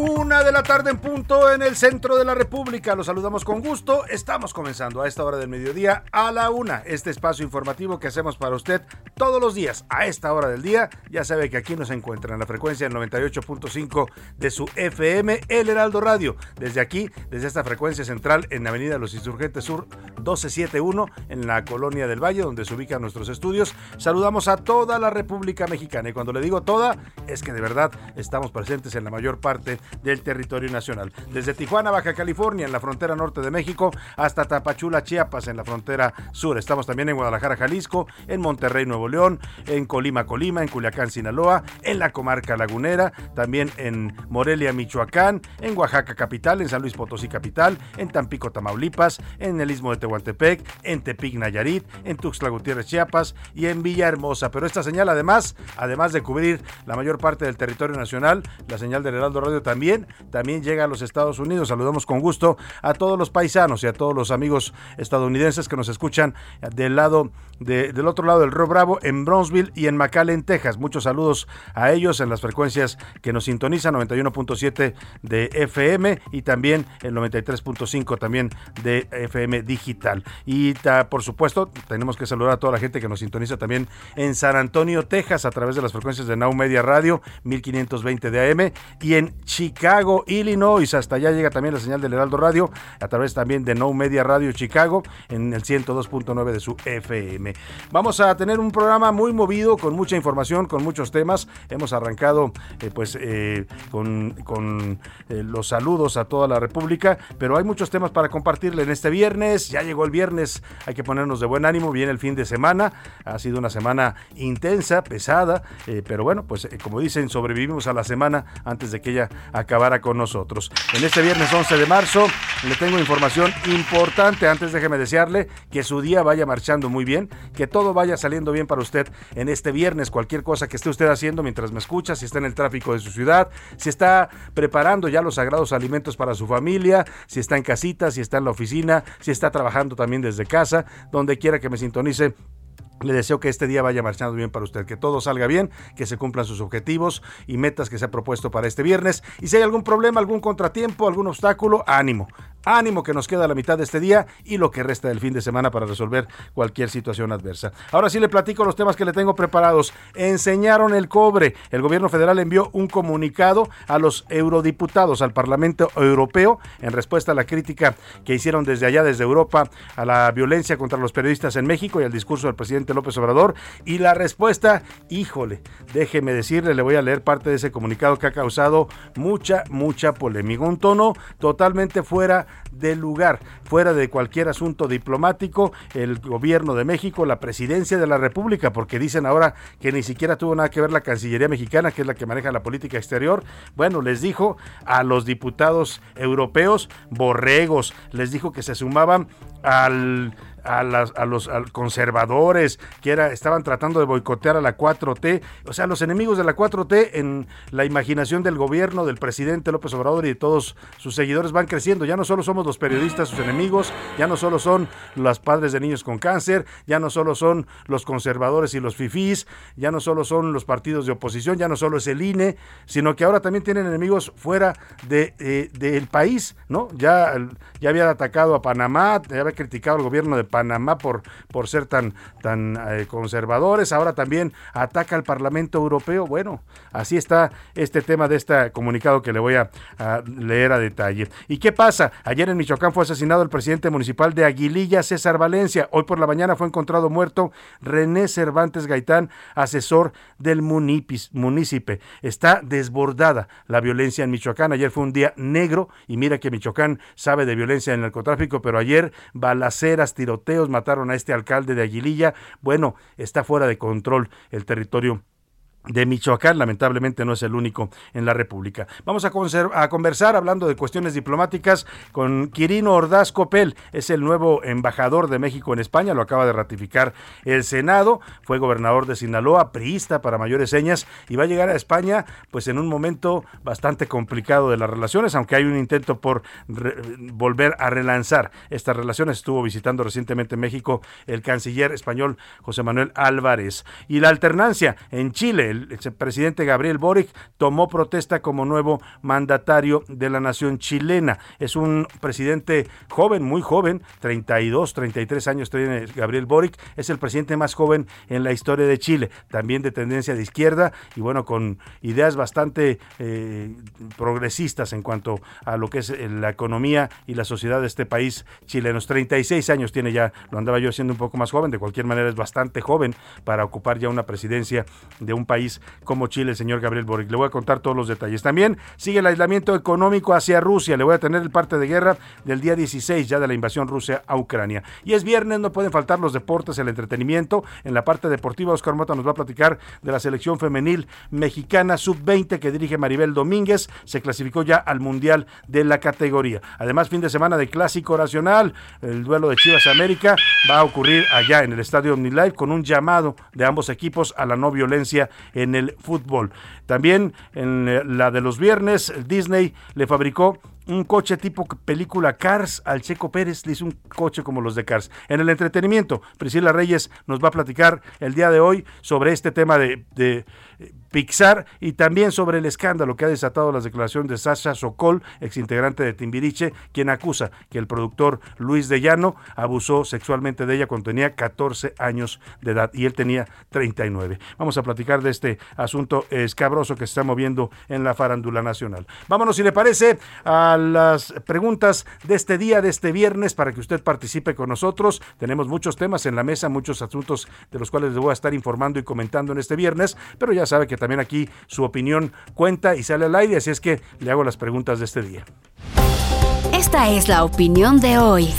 una de la tarde en punto en el centro de la República. Los saludamos con gusto. Estamos comenzando a esta hora del mediodía a la una. Este espacio informativo que hacemos para usted todos los días a esta hora del día. Ya sabe que aquí nos encuentra en la frecuencia del 98.5 de su FM, El Heraldo Radio. Desde aquí, desde esta frecuencia central en Avenida Los Insurgentes Sur 1271 en la Colonia del Valle, donde se ubican nuestros estudios. Saludamos a toda la República Mexicana. Y cuando le digo toda, es que de verdad estamos presentes en la mayor parte del territorio nacional. Desde Tijuana, Baja California, en la frontera norte de México, hasta Tapachula, Chiapas, en la frontera sur. Estamos también en Guadalajara, Jalisco, en Monterrey, Nuevo León, en Colima, Colima, en Culiacán, Sinaloa, en la comarca lagunera, también en Morelia, Michoacán, en Oaxaca capital, en San Luis Potosí capital, en Tampico, Tamaulipas, en el Istmo de Tehuantepec, en Tepic, Nayarit, en Tuxtla Gutiérrez, Chiapas y en Villahermosa. Pero esta señal además, además de cubrir la mayor parte del territorio nacional, la señal del Heraldo Radio también, también llega a los Estados Unidos. Saludamos con gusto a todos los paisanos y a todos los amigos estadounidenses que nos escuchan del lado de, del otro lado del Río Bravo, en Brownsville y en McAllen, Texas. Muchos saludos a ellos en las frecuencias que nos sintonizan, 91.7 de FM y también el 93.5 también de FM digital. Y por supuesto, tenemos que saludar a toda la gente que nos sintoniza también en San Antonio, Texas, a través de las frecuencias de Now Media Radio, 1520 de AM, y en Chicago, Illinois. Hasta allá llega también la señal del Heraldo Radio, a través también de Now Media Radio Chicago, en el 102.9 de su FM. Vamos a tener un programa muy movido, con mucha información, con muchos temas. Hemos arrancado eh, pues eh, con, con eh, los saludos a toda la República, pero hay muchos temas para compartirle en este viernes. Ya llegó el viernes, hay que ponernos de buen ánimo, viene el fin de semana. Ha sido una semana intensa, pesada, pero bueno, pues como dicen, sobrevivimos a la semana antes de que ella acabara con nosotros. En este viernes 11 de marzo le tengo información importante. Antes déjeme desearle que su día vaya marchando muy bien, que todo vaya saliendo bien para usted en este viernes. Cualquier cosa que esté usted haciendo mientras me escucha, si está en el tráfico de su ciudad, si está preparando ya los sagrados alimentos para su familia, si está en casita, si está en la oficina, si está trabajando también desde casa, donde quiera que me sintonice le deseo que este día vaya marchando bien para usted, que todo salga bien, que se cumplan sus objetivos y metas que se ha propuesto para este viernes. Y si hay algún problema, algún contratiempo, algún obstáculo, ánimo. Ánimo que nos queda la mitad de este día y lo que resta del fin de semana para resolver cualquier situación adversa. Ahora sí le platico los temas que le tengo preparados. Enseñaron el cobre. El gobierno federal envió un comunicado a los eurodiputados, al Parlamento Europeo, en respuesta a la crítica que hicieron desde allá, desde Europa, a la violencia contra los periodistas en México y al discurso del presidente López Obrador. Y la respuesta, híjole, déjeme decirle, le voy a leer parte de ese comunicado que ha causado mucha, mucha polémica. Un tono totalmente fuera del lugar, fuera de cualquier asunto diplomático, el gobierno de México, la presidencia de la República, porque dicen ahora que ni siquiera tuvo nada que ver la Cancillería mexicana, que es la que maneja la política exterior. Bueno, les dijo a los diputados europeos borregos, les dijo que se sumaban al a, los conservadores que era, estaban tratando de boicotear a la 4T, o sea, los enemigos de la 4T en la imaginación del gobierno, del presidente López Obrador y de todos sus seguidores van creciendo. Ya no solo somos los periodistas sus enemigos, ya no solo son los padres de niños con cáncer, ya no solo son los conservadores y los fifís, ya no solo son los partidos de oposición, ya no solo es el INE, sino que ahora también tienen enemigos fuera de, eh, del país, ¿no? Ya, ya había atacado a Panamá, ya había criticado al gobierno de Panamá por, por ser tan, tan eh, conservadores, ahora también ataca al Parlamento Europeo. Bueno, así está este tema de este comunicado que le voy a, leer a detalle. ¿Y qué pasa? Ayer en Michoacán fue asesinado el presidente municipal de Aguililla, César Valencia. Hoy por la mañana fue encontrado muerto René Cervantes Gaitán, asesor del municipio. Está desbordada la violencia en Michoacán. Ayer fue un día negro y mira que Michoacán sabe de violencia en el narcotráfico, pero ayer balaceras, tiroteos mataron a este alcalde de Aguililla. Bueno, está fuera de control el territorio de Michoacán, lamentablemente no es el único en la República. Vamos a, conversar hablando de cuestiones diplomáticas con Quirino Ordaz Copel, es el nuevo embajador de México en España, lo acaba de ratificar el Senado, fue gobernador de Sinaloa, priista para mayores señas, y va a llegar a España pues en un momento bastante complicado de las relaciones, aunque hay un intento por volver a relanzar estas relaciones. Estuvo visitando recientemente México el canciller español José Manuel Álvarez. Y la alternancia en Chile, el, presidente Gabriel Boric tomó protesta como nuevo mandatario de la nación chilena. Es un presidente joven, muy joven, 32, 33 años tiene Gabriel Boric, es el presidente más joven en la historia de Chile, también de tendencia de izquierda y bueno, con ideas bastante eh, progresistas en cuanto a lo que es eh, la economía y la sociedad de este país chileno. 36 años tiene ya, lo andaba yo siendo un poco más joven, de cualquier manera es bastante joven para ocupar ya una presidencia de un país como Chile, el señor Gabriel Boric. Le voy a contar todos los detalles. También sigue el aislamiento económico hacia Rusia. Le voy a tener el parte de guerra del día 16 ya de la invasión Rusia a Ucrania. Y es viernes, no pueden faltar los deportes, el entretenimiento. En la parte deportiva, Oscar Mota nos va a platicar de la selección femenil mexicana sub-20 que dirige Maribel Domínguez. Se clasificó ya al Mundial de la categoría. Además, fin de semana de Clásico Nacional, el duelo de Chivas América va a ocurrir allá en el Estadio OmniLife con un llamado de ambos equipos a la no violencia en el fútbol. También en eh, la de los viernes, Disney le fabricó un coche tipo película Cars al Checo Pérez, le hizo un coche como los de Cars. En el entretenimiento, Priscila Reyes nos va a platicar el día de hoy sobre este tema de, de Pixar y también sobre el escándalo que ha desatado las declaraciones de Sasha Sokol, exintegrante de Timbiriche, quien acusa que el productor Luis de Llano abusó sexualmente de ella cuando tenía 14 años de edad y él tenía 39. Vamos a platicar de este asunto escabroso que se está moviendo en la farándula nacional. Vámonos, si le parece, a las preguntas de este día, de este viernes, para que usted participe con nosotros. Tenemos muchos temas en la mesa, muchos asuntos de los cuales les voy a estar informando y comentando en este viernes, pero ya sabe que también aquí su opinión cuenta y sale al aire, así es que le hago las preguntas de este día. Esta es la opinión de hoy.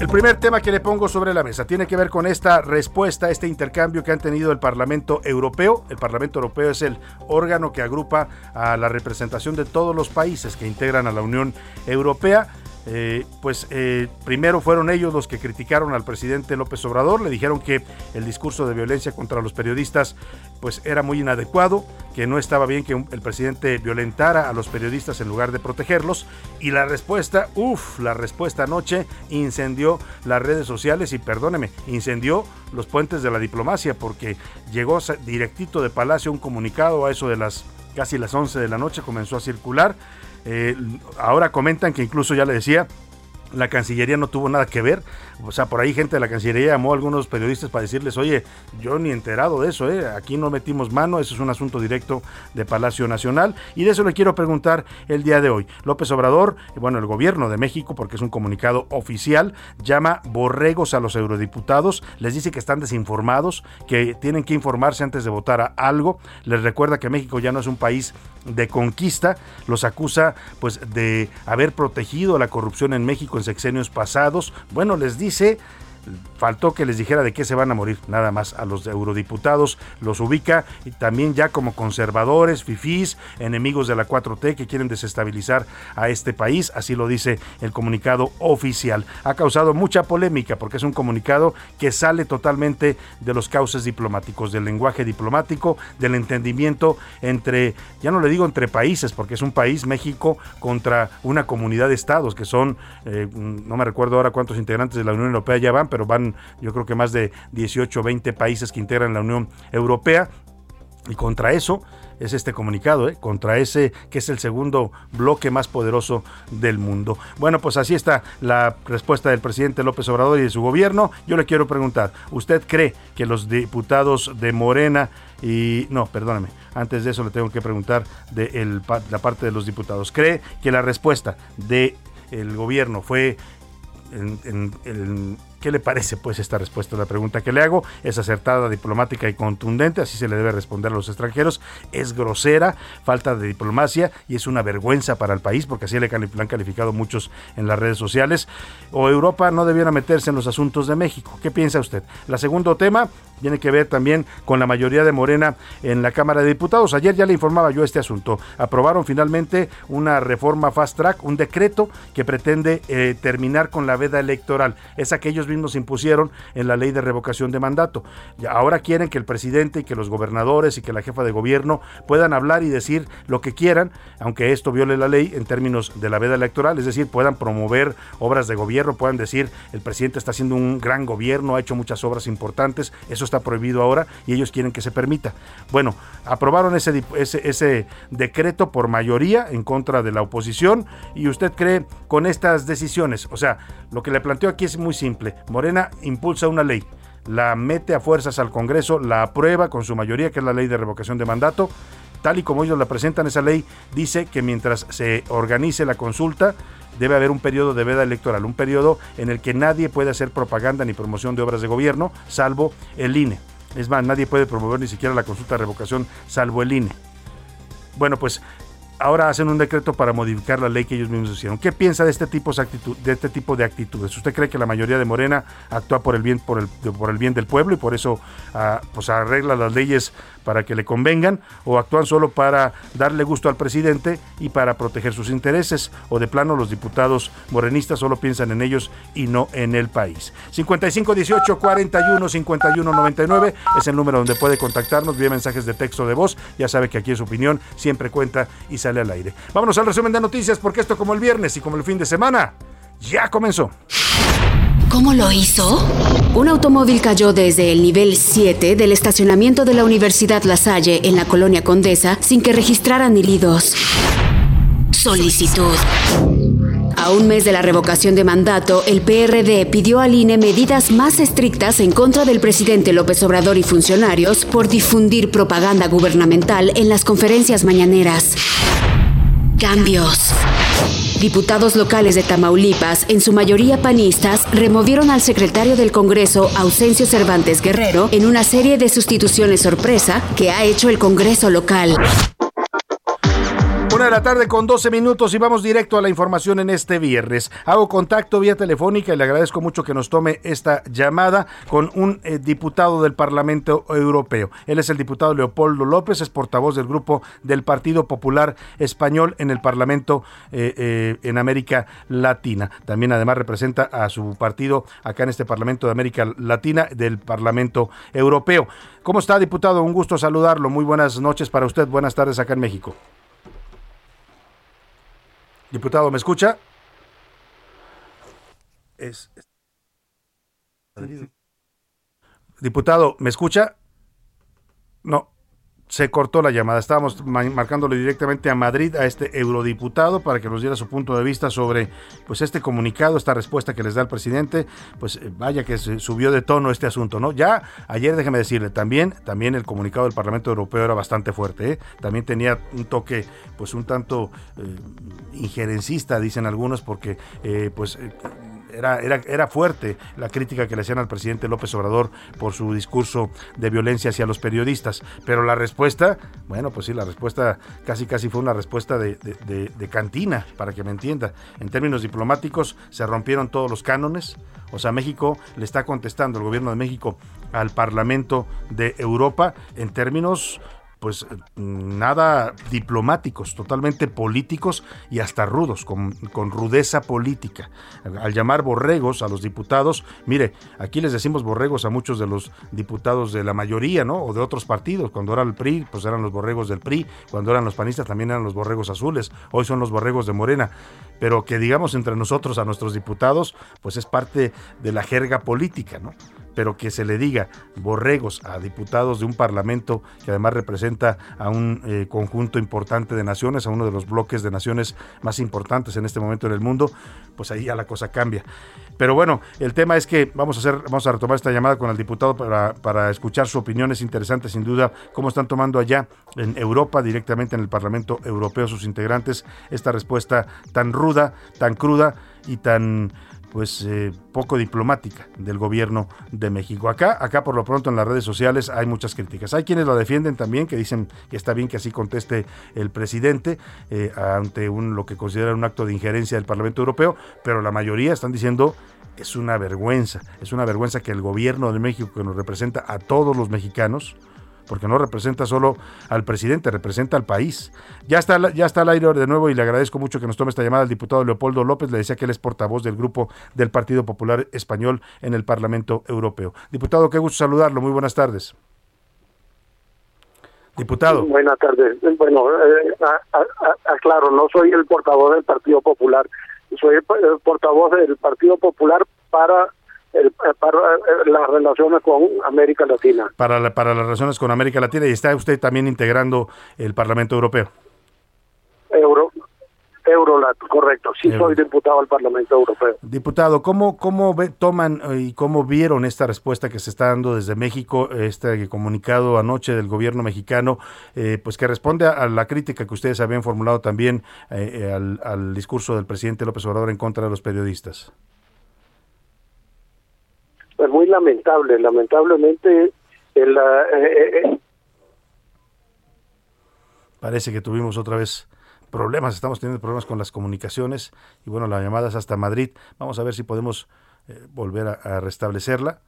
El primer tema que le pongo sobre la mesa tiene que ver con esta respuesta, este intercambio que han tenido el Parlamento Europeo. El Parlamento Europeo es el órgano que agrupa a la representación de todos los países que integran a la Unión Europea eh, pues eh, primero fueron ellos los que criticaron al presidente López Obrador, le dijeron que el discurso de violencia contra los periodistas pues era muy inadecuado, que no estaba bien que el presidente violentara a los periodistas en lugar de protegerlos y la respuesta, uff, la respuesta anoche incendió las redes sociales y perdóneme, incendió los puentes de la diplomacia porque llegó directito de Palacio un comunicado a eso de las casi las 11 de la noche comenzó a circular eh, ahora comentan que incluso ya le decía, la Cancillería no tuvo nada que ver. O sea, por ahí gente de la Cancillería llamó a algunos periodistas para decirles, oye, yo ni enterado de eso, ¿eh? aquí no metimos mano, eso es un asunto directo de Palacio Nacional. Y de eso le quiero preguntar el día de hoy. López Obrador, bueno, el gobierno de México, porque es un comunicado oficial, llama borregos a los eurodiputados, les dice que están desinformados, que tienen que informarse antes de votar a algo. Les recuerda que México ya no es un país de conquista, los acusa pues de haber protegido la corrupción en México sexenios pasados. Bueno, les dice dice faltó que les dijera de qué se van a morir, nada más. A los eurodiputados los ubica y también ya como conservadores, fifís, enemigos de la 4T que quieren desestabilizar a este país, así lo dice el comunicado oficial. Ha causado mucha polémica porque es un comunicado que sale totalmente de los cauces diplomáticos, del lenguaje diplomático, del entendimiento entre, ya no le digo entre países, porque es un país, México, contra una comunidad de estados que son, eh, no me recuerdo ahora cuántos integrantes de la Unión Europea ya van, pero van yo creo que más de 18 o 20 países que integran la Unión Europea. Y contra eso, es este comunicado, ¿eh? contra ese que es el segundo bloque más poderoso del mundo. Bueno, pues así está la respuesta del presidente López Obrador y de su gobierno. Yo le quiero preguntar, ¿usted cree que los diputados de Morena y no, perdóname, antes de eso le tengo que preguntar de la parte de los diputados. ¿Cree que la respuesta del el gobierno fue en, ¿Qué le parece pues esta respuesta a la pregunta que le hago? Es acertada, diplomática y contundente, así se le debe responder a los extranjeros. Es grosera, falta de diplomacia y es una vergüenza para el país porque así le han calificado muchos en las redes sociales. O Europa no debiera meterse en los asuntos de México. ¿Qué piensa usted? La segundo tema tiene que ver también con la mayoría de Morena en la Cámara de Diputados. Ayer ya le informaba yo este asunto. Aprobaron finalmente una reforma fast track, un decreto que pretende eh, terminar con la veda electoral. Es aquellos nos impusieron en la ley de revocación de mandato. Ahora quieren que el presidente y que los gobernadores y que la jefa de gobierno puedan hablar y decir lo que quieran, aunque esto viole la ley en términos de la veda electoral, es decir, puedan promover obras de gobierno, puedan decir el presidente está haciendo un gran gobierno, ha hecho muchas obras importantes, eso está prohibido ahora y ellos quieren que se permita. Bueno, aprobaron ese, ese, ese decreto por mayoría en contra de la oposición y usted cree con estas decisiones, o sea, lo que le planteo aquí es muy simple. Morena impulsa una ley, la mete a fuerzas al Congreso, la aprueba con su mayoría, que es la ley de revocación de mandato. Tal y como ellos la presentan, esa ley dice que mientras se organice la consulta, debe haber un periodo de veda electoral, un periodo en el que nadie puede hacer propaganda ni promoción de obras de gobierno, salvo el INE. Es más, nadie puede promover ni siquiera la consulta de revocación, salvo el INE. Bueno, pues ahora hacen un decreto para modificar la ley que ellos mismos hicieron. ¿Qué piensa de este tipo de, este tipo de actitudes? ¿Usted cree que la mayoría de Morena actúa por el bien, por el, por el bien del pueblo y por eso ah, pues arregla las leyes para que le convengan o actúan solo para darle gusto al presidente y para proteger sus intereses o de plano los diputados morenistas solo piensan en ellos y no en el país. 55 18 41 51 99 es el número donde puede contactarnos vía mensajes de texto de voz. Ya sabe que aquí su opinión siempre cuenta y sale al aire. Vámonos al resumen de noticias porque esto como el viernes y como el fin de semana ya comenzó. ¿Cómo lo hizo? Un automóvil cayó desde el nivel 7 del estacionamiento de la Universidad La Salle en la colonia Condesa sin que registraran heridos. Solicitud. A un mes de la revocación de mandato, el PRD pidió al INE medidas más estrictas en contra del presidente López Obrador y funcionarios por difundir propaganda gubernamental en las conferencias mañaneras. Cambios. Diputados locales de Tamaulipas, en su mayoría panistas, removieron al secretario del Congreso, Ausencio Cervantes Guerrero, en una serie de sustituciones sorpresa que ha hecho el Congreso local de la tarde con 12 minutos y vamos directo a la información en este viernes. Hago contacto vía telefónica y le agradezco mucho que nos tome esta llamada con un eh, diputado del Parlamento Europeo. Él es el diputado Leopoldo López, es portavoz del grupo del Partido Popular Español en el Parlamento eh, eh, en América Latina. También además representa a su partido acá en este Parlamento de América Latina del Parlamento Europeo. ¿Cómo está, diputado? Un gusto saludarlo. Muy buenas noches para usted. Buenas tardes acá en México. Diputado, ¿me escucha? Es, Diputado, ¿me escucha? No se cortó la llamada. Estábamos marcándole directamente a Madrid, a este eurodiputado, para que nos diera su punto de vista sobre pues este comunicado, esta respuesta que les da el presidente. Pues eh, vaya que se subió de tono este asunto, ¿no? Ya ayer, déjeme decirle, también, también el comunicado del Parlamento Europeo era bastante fuerte, ¿eh? También tenía un toque, pues un tanto eh, injerencista, dicen algunos, porque pues era, era, fuerte la crítica que le hacían al presidente López Obrador por su discurso de violencia hacia los periodistas. Pero la respuesta, bueno, pues sí, la respuesta casi casi fue una respuesta de, de cantina, para que me entienda. En términos diplomáticos se rompieron todos los cánones. O sea, México le está contestando, el gobierno de México, al Parlamento de Europa en términos pues nada diplomáticos, totalmente políticos y hasta rudos, con, rudeza política. Al llamar borregos a los diputados, mire, aquí les decimos borregos a muchos de los diputados de la mayoría, ¿no? O de otros partidos. Cuando era el PRI, pues eran los borregos del PRI. Cuando eran los panistas, también eran los borregos azules. Hoy son los borregos de Morena. Pero que digamos entre nosotros a nuestros diputados, pues es parte de la jerga política, ¿no? Pero que se le diga borregos a diputados de un parlamento que además representa a un eh, conjunto importante de naciones, a uno de los bloques de naciones más importantes en este momento en el mundo, pues ahí ya la cosa cambia. Pero bueno, el tema es que vamos a hacer, vamos a retomar esta llamada con el diputado para, para escuchar su opinión. Es interesante, sin duda, cómo están tomando allá en Europa, directamente en el Parlamento Europeo, sus integrantes, esta respuesta tan ruda, tan cruda y tan pues eh, poco diplomática del gobierno de México. Acá, acá por lo pronto en las redes sociales hay muchas críticas. Hay quienes lo defienden también, que dicen que está bien que así conteste el presidente eh, ante un, lo que consideran un acto de injerencia del Parlamento Europeo, pero la mayoría están diciendo es una vergüenza, es una vergüenza que el gobierno de México, que nos representa a todos los mexicanos, porque no representa solo al presidente, representa al país. Ya está, ya está al aire de nuevo y le agradezco mucho que nos tome esta llamada al diputado Leopoldo López. Le decía que él es portavoz del grupo del Partido Popular Español en el Parlamento Europeo. Diputado, qué gusto saludarlo. Muy buenas tardes. Diputado. Buenas tardes. Bueno, eh, aclaro, no soy el portavoz del Partido Popular, soy el portavoz del Partido Popular para el, eh, para eh, las relaciones con América Latina. Para, para las relaciones con América Latina y está usted también integrando el Parlamento Europeo. Euro, Eurolat, correcto. Sí soy diputado al Parlamento Europeo. Diputado, ¿cómo, cómo toman eh, y cómo vieron esta respuesta que se está dando desde México, este comunicado anoche del gobierno mexicano, pues que responde a, la crítica que ustedes habían formulado también al, al discurso del presidente López Obrador en contra de los periodistas? Es muy lamentable, lamentablemente eh, eh, eh, parece que tuvimos otra vez problemas, estamos teniendo problemas con las comunicaciones y bueno, las llamadas hasta Madrid. Vamos a ver si podemos volver a, restablecerla.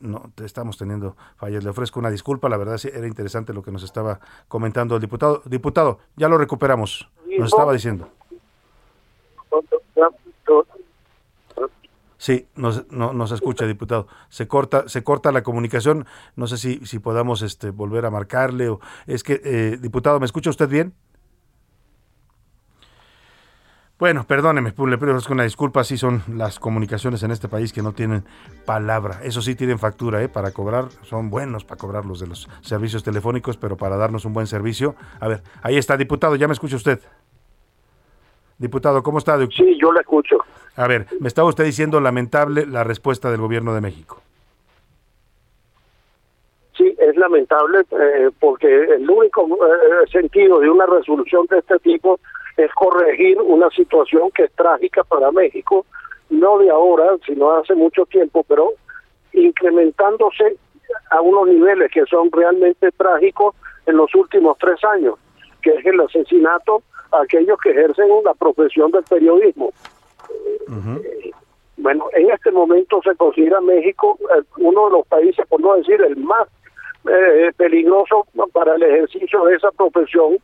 No, estamos teniendo fallas. Le ofrezco una disculpa, la verdad sí, era interesante lo que nos estaba comentando el diputado. Diputado, ya lo recuperamos, nos estaba diciendo. Sí, nos, no, escucha, diputado. Se corta, se corta la comunicación. No sé si, si podamos este, volver a marcarle. O, es que, eh, diputado, ¿me escucha usted bien? Bueno, perdóneme, le pido una disculpa, sí son las comunicaciones en este país que no tienen palabra. Eso sí tienen factura, ¿eh? Para cobrar, son buenos para cobrar los de los servicios telefónicos, pero para darnos un buen servicio. A ver, ahí está, diputado, ¿ya me escucha usted? Diputado, ¿cómo está? Sí, yo le escucho. A ver, me estaba usted diciendo lamentable la respuesta del gobierno de México. Sí, es lamentable eh, porque el único eh, sentido de una resolución de este tipo es corregir una situación que es trágica para México, no de ahora, sino hace mucho tiempo, pero incrementándose a unos niveles que son realmente trágicos en los últimos tres años, que es el asesinato aquellos que ejercen la profesión del periodismo. Eh, bueno, en este momento se considera México eh, uno de los países, por no decir el más eh, peligroso para el ejercicio de esa profesión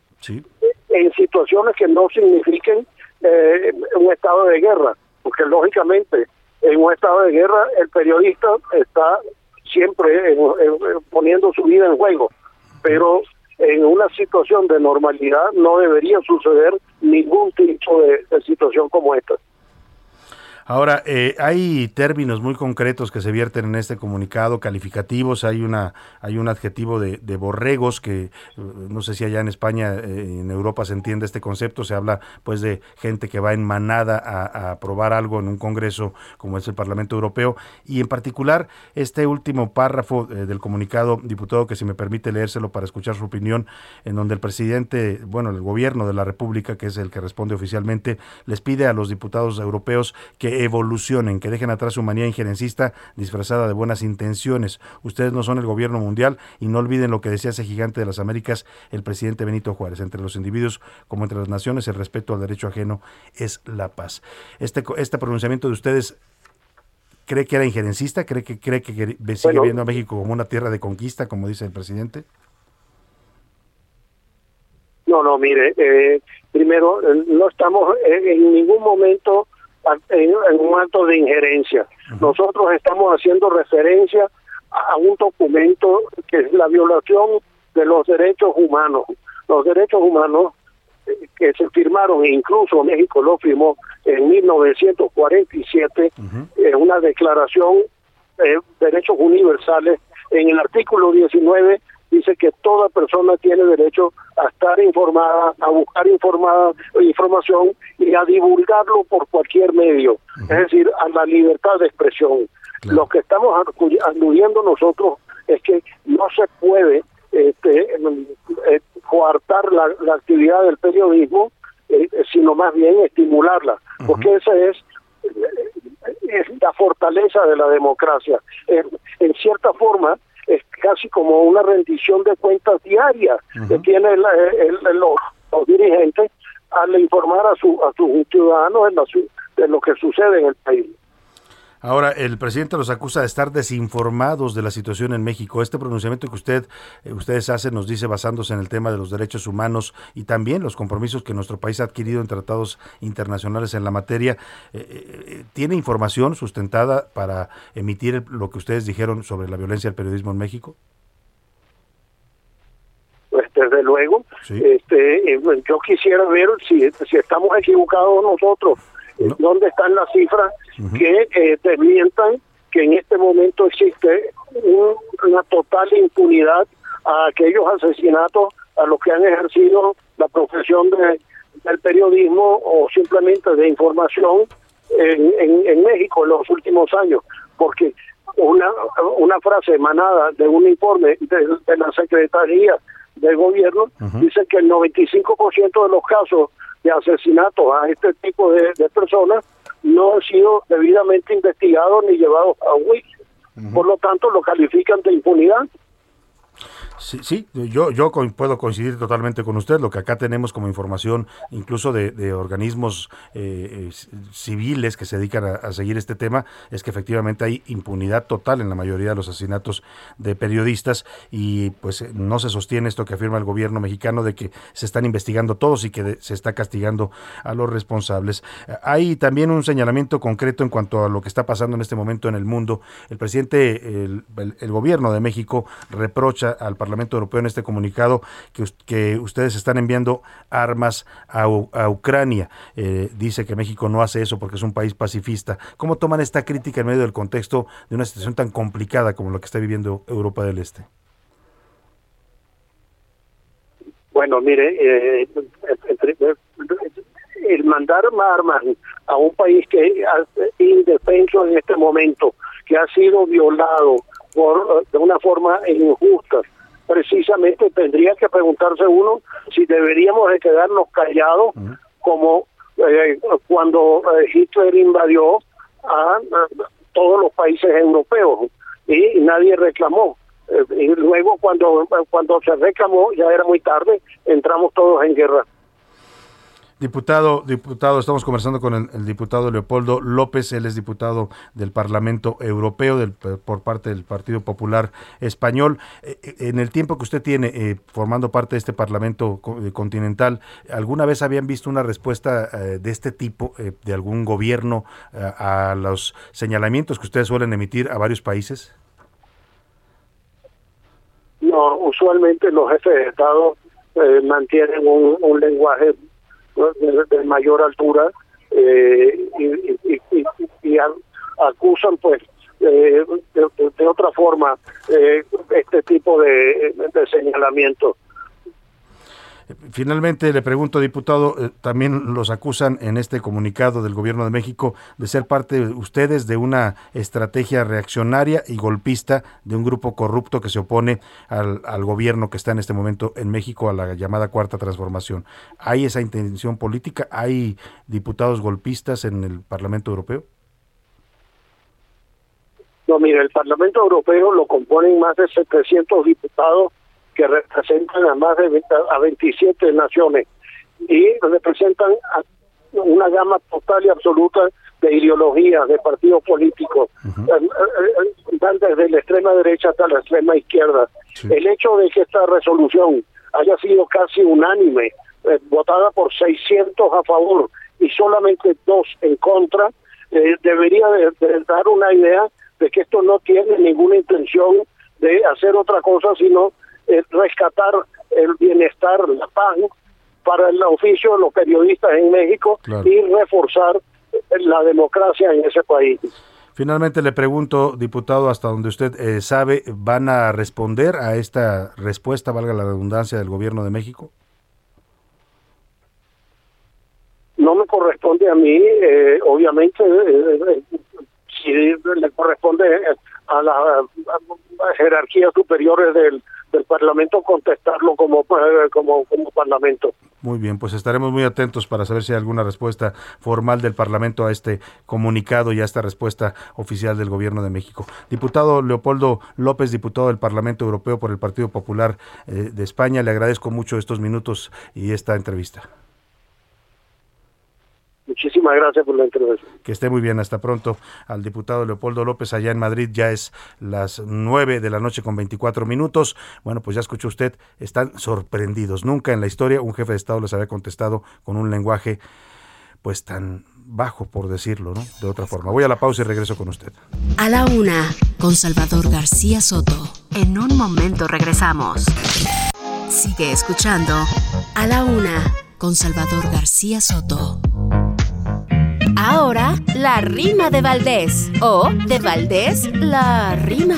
en situaciones que no signifiquen un estado de guerra, porque lógicamente en un estado de guerra el periodista está siempre poniendo su vida en juego, pero en una situación de normalidad no debería suceder ningún tipo de, situación como esta. Ahora, eh, hay términos muy concretos que se vierten en este comunicado, calificativos, hay una hay un adjetivo de, borregos que eh, no sé si allá en España, eh, en Europa se entiende este concepto, se habla pues de gente que va en manada a, aprobar algo en un congreso como es el Parlamento Europeo. Y en particular este último párrafo del comunicado, diputado, que si me permite leérselo para escuchar su opinión, en donde el presidente, bueno, el gobierno de la República, que es el que responde oficialmente, les pide a los diputados europeos que evolucionen, que dejen atrás su manía injerencista disfrazada de buenas intenciones. Ustedes no son el gobierno mundial y no olviden lo que decía ese gigante de las Américas, el presidente Benito Juárez. Entre los individuos como entre las naciones, el respeto al derecho ajeno es la paz. Este, este pronunciamiento de ustedes ¿Cree que era injerencista? ¿Cree que, cree que sigue viendo a México como una tierra de conquista, como dice el presidente? No, no, mire, eh, primero, eh, no estamos en ningún momento en, un acto de injerencia. Nosotros estamos haciendo referencia a un documento que es la violación de los derechos humanos. Los derechos humanos eh, que se firmaron, e incluso México lo firmó en 1947, es una declaración eh, derechos universales. En el artículo 19 dice que toda persona tiene derecho a estar informada, a buscar informada, información y a divulgarlo por cualquier medio, es decir, a la libertad de expresión. Lo que estamos aludiendo nosotros es que no se puede este, eh, coartar la, actividad del periodismo, eh, sino más bien estimularla, porque esa es, es la fortaleza de la democracia. en cierta forma, es casi como una rendición de cuentas diaria que tienen los, dirigentes al informar a, su, a sus ciudadanos de lo que sucede en el país. Ahora, el presidente los acusa de estar desinformados de la situación en México. Este pronunciamiento que usted, eh, ustedes hacen nos dice basándose en el tema de los derechos humanos y también los compromisos que nuestro país ha adquirido en tratados internacionales en la materia. Eh, eh, ¿Tiene información sustentada para emitir lo que ustedes dijeron sobre la violencia del periodismo en México? Pues desde luego. Este, yo quisiera ver si, si estamos equivocados nosotros ¿Dónde están las cifras que eh, desmientan que en este momento existe una total impunidad a aquellos asesinatos a los que han ejercido la profesión de, del periodismo o simplemente de información en, en, México en los últimos años? Porque una, una frase emanada de un informe de, la Secretaría de Gobierno dice que el 95% de los casos de asesinatos a este tipo de, personas no han sido debidamente investigados ni llevados a juicio. Por lo tanto, lo califican de impunidad. Sí, sí, yo, yo puedo coincidir totalmente con usted. Lo que acá tenemos como información, incluso de, organismos eh, civiles que se dedican a, seguir este tema, es que efectivamente hay impunidad total en la mayoría de los asesinatos de periodistas y pues eh, no se sostiene esto que afirma el gobierno mexicano de que se están investigando todos y que se está castigando a los responsables. Hay también un señalamiento concreto en cuanto a lo que está pasando en este momento en el mundo. El presidente, el, el gobierno de México reprocha al Parlamento Europeo en este comunicado que, que ustedes están enviando armas a, Ucrania. Eh, dice que México no hace eso porque es un país pacifista. ¿Cómo toman esta crítica en medio del contexto de una situación tan complicada como la que está viviendo Europa del Este? Bueno, mire, eh, el mandar armas a un país que es indefenso en este momento, que ha sido violado por, de una forma injusta, precisamente tendría que preguntarse uno si deberíamos de quedarnos callados como eh, cuando eh, Hitler invadió a, todos los países europeos y nadie reclamó. Eh, y luego cuando cuando se reclamó ya era muy tarde, entramos todos en guerra. Diputado, diputado, estamos conversando con el, diputado Leopoldo López, él es diputado del Parlamento Europeo del, por parte del Partido Popular Español. Eh, eh, en el tiempo que usted tiene eh, formando parte de este Parlamento continental, ¿alguna vez habían visto una respuesta de este tipo de algún gobierno a los señalamientos que ustedes suelen emitir a varios países? No, usualmente los jefes de Estado mantienen un, un lenguaje de, mayor altura eh, y, acusan pues eh, de, otra forma eh, este tipo de, de señalamiento Finalmente le pregunto, diputado, eh, también los acusan en este comunicado del Gobierno de México de ser parte ustedes de una estrategia reaccionaria y golpista de un grupo corrupto que se opone al, al gobierno que está en este momento en México, a la llamada Cuarta Transformación. ¿Hay esa intención política? ¿Hay diputados golpistas en el Parlamento Europeo? No, mire, el Parlamento Europeo lo componen más de 700 diputados que representan a más de a 27 naciones y representan a una gama total y absoluta de ideologías, de partidos políticos, van desde la extrema derecha hasta la extrema izquierda. El hecho de que esta resolución haya sido casi unánime, eh, votada por 600 a favor y solamente dos en contra, eh, debería dar una idea de que esto no tiene ninguna intención de hacer otra cosa sino rescatar el bienestar, la paz para el oficio de los periodistas en México y reforzar la democracia en ese país. Finalmente le pregunto, diputado, hasta donde usted eh, sabe, ¿van a responder a esta respuesta, valga la redundancia, del gobierno de México? No me corresponde a mí, eh, obviamente, eh, si le corresponde a las jerarquías superiores del, del Parlamento contestarlo como, como, como Parlamento. Muy bien, pues estaremos muy atentos para saber si hay alguna respuesta formal del Parlamento a este comunicado y a esta respuesta oficial del Gobierno de México. Diputado Leopoldo López, diputado del Parlamento Europeo por el Partido Popular eh, de España, le agradezco mucho estos minutos y esta entrevista. Muchísimas gracias por la intervención. Que esté muy bien, hasta pronto. Al diputado Leopoldo López allá en Madrid ya es las 9 de la noche con 24 minutos. Bueno, pues ya escuchó usted, están sorprendidos. Nunca en la historia un jefe de Estado les había contestado con un lenguaje pues tan bajo, por decirlo, ¿no? De otra forma. Voy a la pausa y regreso con usted. A la una, con Salvador García Soto. En un momento regresamos. Sigue escuchando A la una, con Salvador García Soto. Ahora, la rima de Valdés. O, de Valdés, la rima.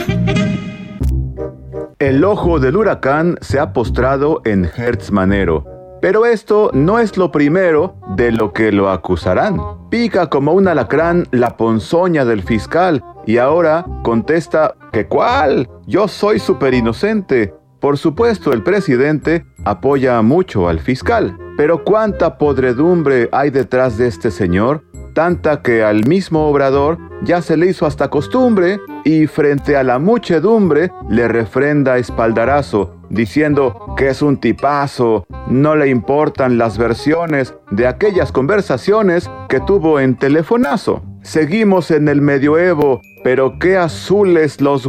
El ojo del huracán se ha postrado en Hertz Manero. Pero esto no es lo primero de lo que lo acusarán. Pica como un alacrán la ponzoña del fiscal y ahora contesta que cuál, yo soy súper inocente. Por supuesto, el presidente apoya mucho al fiscal. Pero cuánta podredumbre hay detrás de este señor tanta que al mismo obrador ya se le hizo hasta costumbre y frente a la muchedumbre le refrenda espaldarazo, diciendo que es un tipazo, no le importan las versiones de aquellas conversaciones que tuvo en telefonazo. Seguimos en el medioevo, pero qué azules los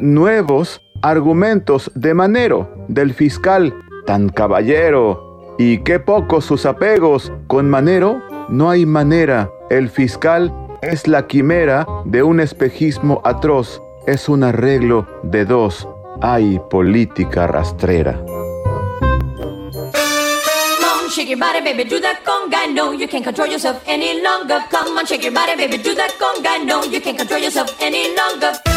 nuevos argumentos de Manero, del fiscal tan caballero, y qué pocos sus apegos con Manero, no hay manera el fiscal es la quimera de un espejismo atroz, es un arreglo de dos. Hay política rastrera. shake your body, baby, do that conga. No, you can't control yourself any longer. Come on, shake your body, baby, do that conga. No, you can't control yourself any longer.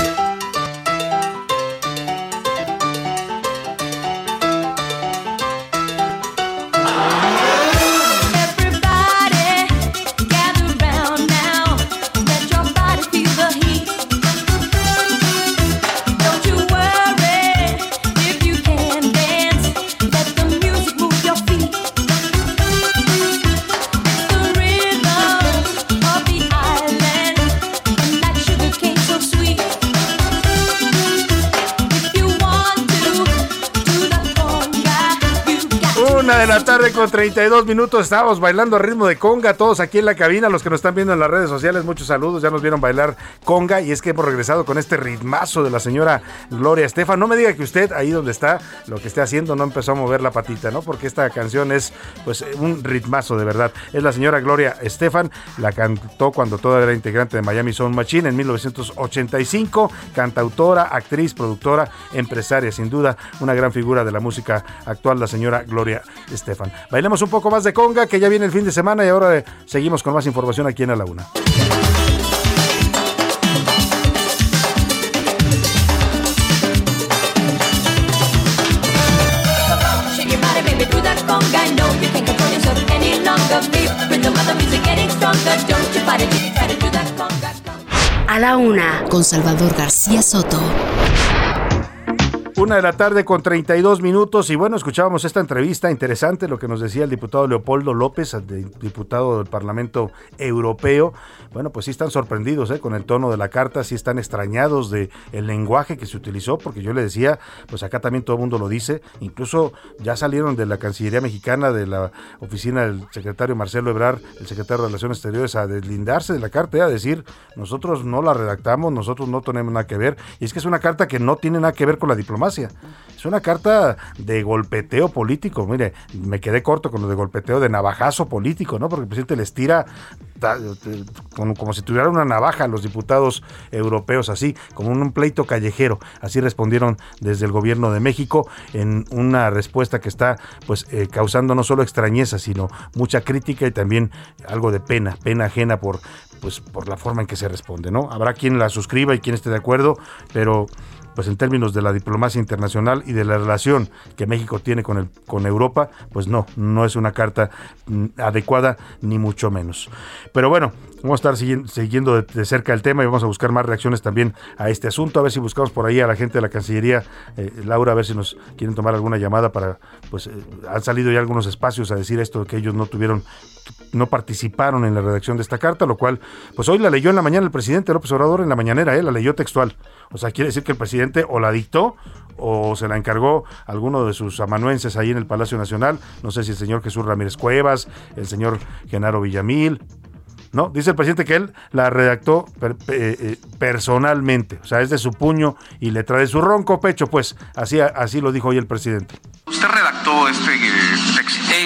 De la tarde con 32 minutos. Estábamos bailando a ritmo de conga, todos aquí en la cabina, los que nos están viendo en las redes sociales, muchos saludos, ya nos vieron bailar conga y es que hemos regresado con este ritmazo de la señora Gloria Estefan. No me diga que usted ahí donde está, lo que esté haciendo, no empezó a mover la patita, ¿no? Porque esta canción es pues un ritmazo de verdad. Es la señora Gloria Estefan, la cantó cuando todavía era integrante de Miami Sound Machine en 1985, cantautora, actriz, productora, empresaria, sin duda, una gran figura de la música actual, la señora Gloria Estefan. Bailemos un poco más de conga, que ya viene el fin de semana y ahora seguimos con más información aquí en A la Una. A la una, con Salvador García Soto. Una de la tarde con 32 minutos y bueno, escuchábamos esta entrevista interesante, lo que nos decía el diputado Leopoldo López, diputado del Parlamento Europeo. Bueno, pues sí están sorprendidos ¿eh? con el tono de la carta, sí están extrañados de el lenguaje que se utilizó, porque yo le decía, pues acá también todo el mundo lo dice, incluso ya salieron de la Cancillería Mexicana, de la oficina del secretario Marcelo Ebrard, el secretario de Relaciones Exteriores, a deslindarse de la carta, a decir, nosotros no la redactamos, nosotros no tenemos nada que ver, y es que es una carta que no tiene nada que ver con la diplomacia es una carta de golpeteo político. Mire, me quedé corto con lo de golpeteo de navajazo político, ¿no? Porque el presidente les tira como, si tuvieran una navaja los diputados europeos, así, como un pleito callejero. Así respondieron desde el gobierno de México en una respuesta que está pues eh, causando no solo extrañeza, sino mucha crítica y también algo de pena, pena ajena por pues por la forma en que se responde, ¿no? Habrá quien la suscriba y quien esté de acuerdo, pero pues en términos de la diplomacia internacional y de la relación que México tiene con, el, con Europa, pues no, no es una carta mm, adecuada ni mucho menos. Pero bueno, vamos a estar siguiendo, de, cerca el tema y vamos a buscar más reacciones también a este asunto, a ver si buscamos por ahí a la gente de la Cancillería, eh, Laura, a ver si nos quieren tomar alguna llamada para, pues eh, han salido ya algunos espacios a decir esto, que ellos no tuvieron no participaron en la redacción de esta carta, lo cual, pues hoy la leyó en la mañana el presidente López Obrador en la mañanera, ¿eh? la leyó textual. O sea, quiere decir que el presidente o la dictó o se la encargó alguno de sus amanuenses ahí en el Palacio Nacional. No sé si el señor Jesús Ramírez Cuevas, el señor Genaro Villamil. ¿No? Dice el presidente que él la redactó eh, eh, personalmente, o sea, es de su puño y letra de su ronco pecho, pues así, así lo dijo hoy el presidente. Usted redactó este.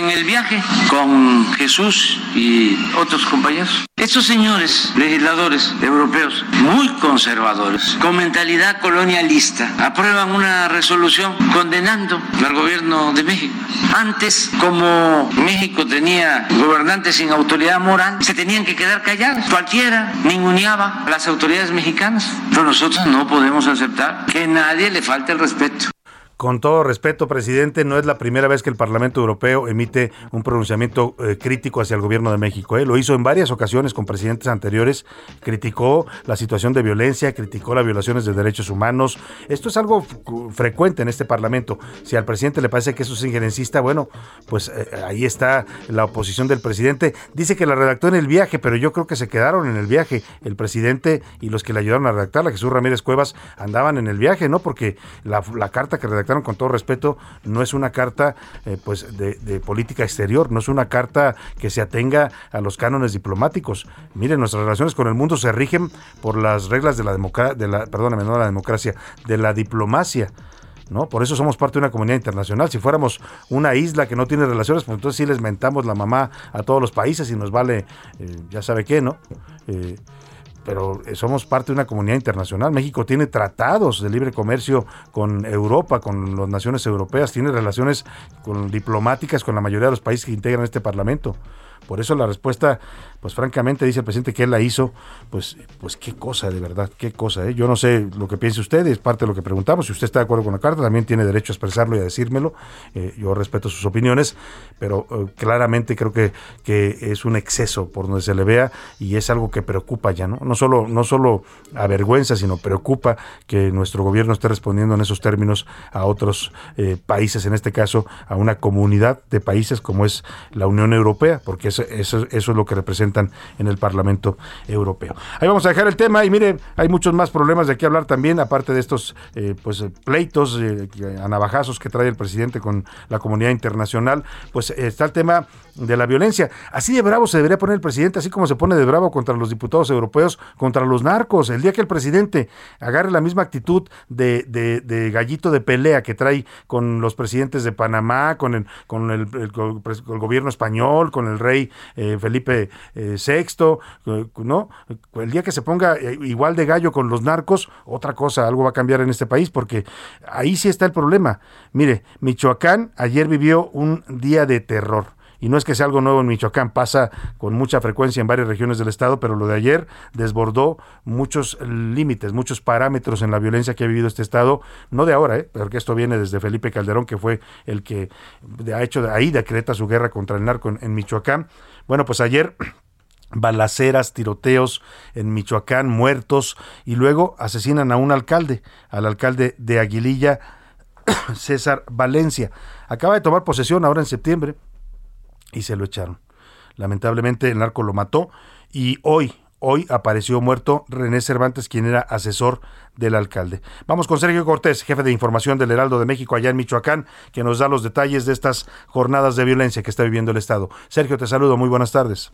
En el viaje con Jesús y otros compañeros, estos señores legisladores europeos muy conservadores, con mentalidad colonialista, aprueban una resolución condenando al gobierno de México. Antes, como México tenía gobernantes sin autoridad moral, se tenían que quedar callados. Cualquiera ninguneaba a las autoridades mexicanas. Pero nosotros no podemos aceptar que nadie le falte el respeto. Con todo respeto, presidente, no es la primera vez que el Parlamento Europeo emite un pronunciamiento eh, crítico hacia el gobierno de México. ¿eh? Lo hizo en varias ocasiones con presidentes anteriores, criticó la situación de violencia, criticó las violaciones de derechos humanos. Esto es algo frecuente en este Parlamento. Si al presidente le parece que eso es injerencista, bueno, pues eh, ahí está la oposición del presidente. Dice que la redactó en el viaje, pero yo creo que se quedaron en el viaje. El presidente y los que le ayudaron a redactarla, Jesús Ramírez Cuevas, andaban en el viaje, ¿no? Porque la, carta que con todo respeto, no es una carta eh, pues de, política exterior, no es una carta que se atenga a los cánones diplomáticos. Miren, nuestras relaciones con el mundo se rigen por las reglas de la democracia, de la, perdóname, no de la democracia, de la diplomacia. ¿No? Por eso somos parte de una comunidad internacional. Si fuéramos una isla que no tiene relaciones, pues entonces sí les mentamos la mamá a todos los países y nos vale, eh, ya sabe qué, ¿no? Eh, pero somos parte de una comunidad internacional. México tiene tratados de libre comercio con Europa, con las naciones europeas, tiene relaciones con, diplomáticas con la mayoría de los países que integran este Parlamento. Por eso la respuesta pues francamente dice el presidente que él la hizo, pues, pues qué cosa de verdad, qué cosa. ¿eh? Yo no sé lo que piense usted, es parte de lo que preguntamos. Si usted está de acuerdo con la carta, también tiene derecho a expresarlo y a decírmelo. Eh, yo respeto sus opiniones, pero eh, claramente creo que, que es un exceso por donde se le vea y es algo que preocupa ya, ¿no? No solo, no solo avergüenza, sino preocupa que nuestro gobierno esté respondiendo en esos términos a otros eh, países, en este caso a una comunidad de países como es la Unión Europea, porque eso, es lo que representa en el Parlamento Europeo. Ahí vamos a dejar el tema y mire, hay muchos más problemas de qué hablar también, aparte de estos eh, pues pleitos eh, a navajazos que trae el presidente con la comunidad internacional, pues está el tema de la violencia. Así de bravo se debería poner el presidente, así como se pone de bravo contra los diputados europeos, contra los narcos. El día que el presidente agarre la misma actitud de, de, gallito de pelea que trae con los presidentes de Panamá, con el, con el, gobierno español, con el rey eh, Felipe eh, VI, eh, ¿no? El día que se ponga igual de gallo con los narcos, otra cosa, algo va a cambiar en este país, porque ahí sí está el problema. Mire, Michoacán ayer vivió un día de terror y no es que sea algo nuevo en Michoacán, pasa con mucha frecuencia en varias regiones del estado, pero lo de ayer desbordó muchos límites, muchos parámetros en la violencia que ha vivido este estado, no de ahora, ¿eh? porque esto viene desde Felipe Calderón, que fue el que ha hecho ahí decreta su guerra contra el narco en, Michoacán. Bueno, pues ayer balaceras, tiroteos en Michoacán, muertos, y luego asesinan a un alcalde, al alcalde de Aguililla, César Valencia. Acaba de tomar posesión ahora en septiembre, y se lo echaron. Lamentablemente el narco lo mató y hoy, hoy apareció muerto René Cervantes, quien era asesor del alcalde. Vamos con Sergio Cortés, jefe de información del Heraldo de México allá en Michoacán, que nos da los detalles de estas jornadas de violencia que está viviendo el Estado. Sergio, te saludo, muy buenas tardes.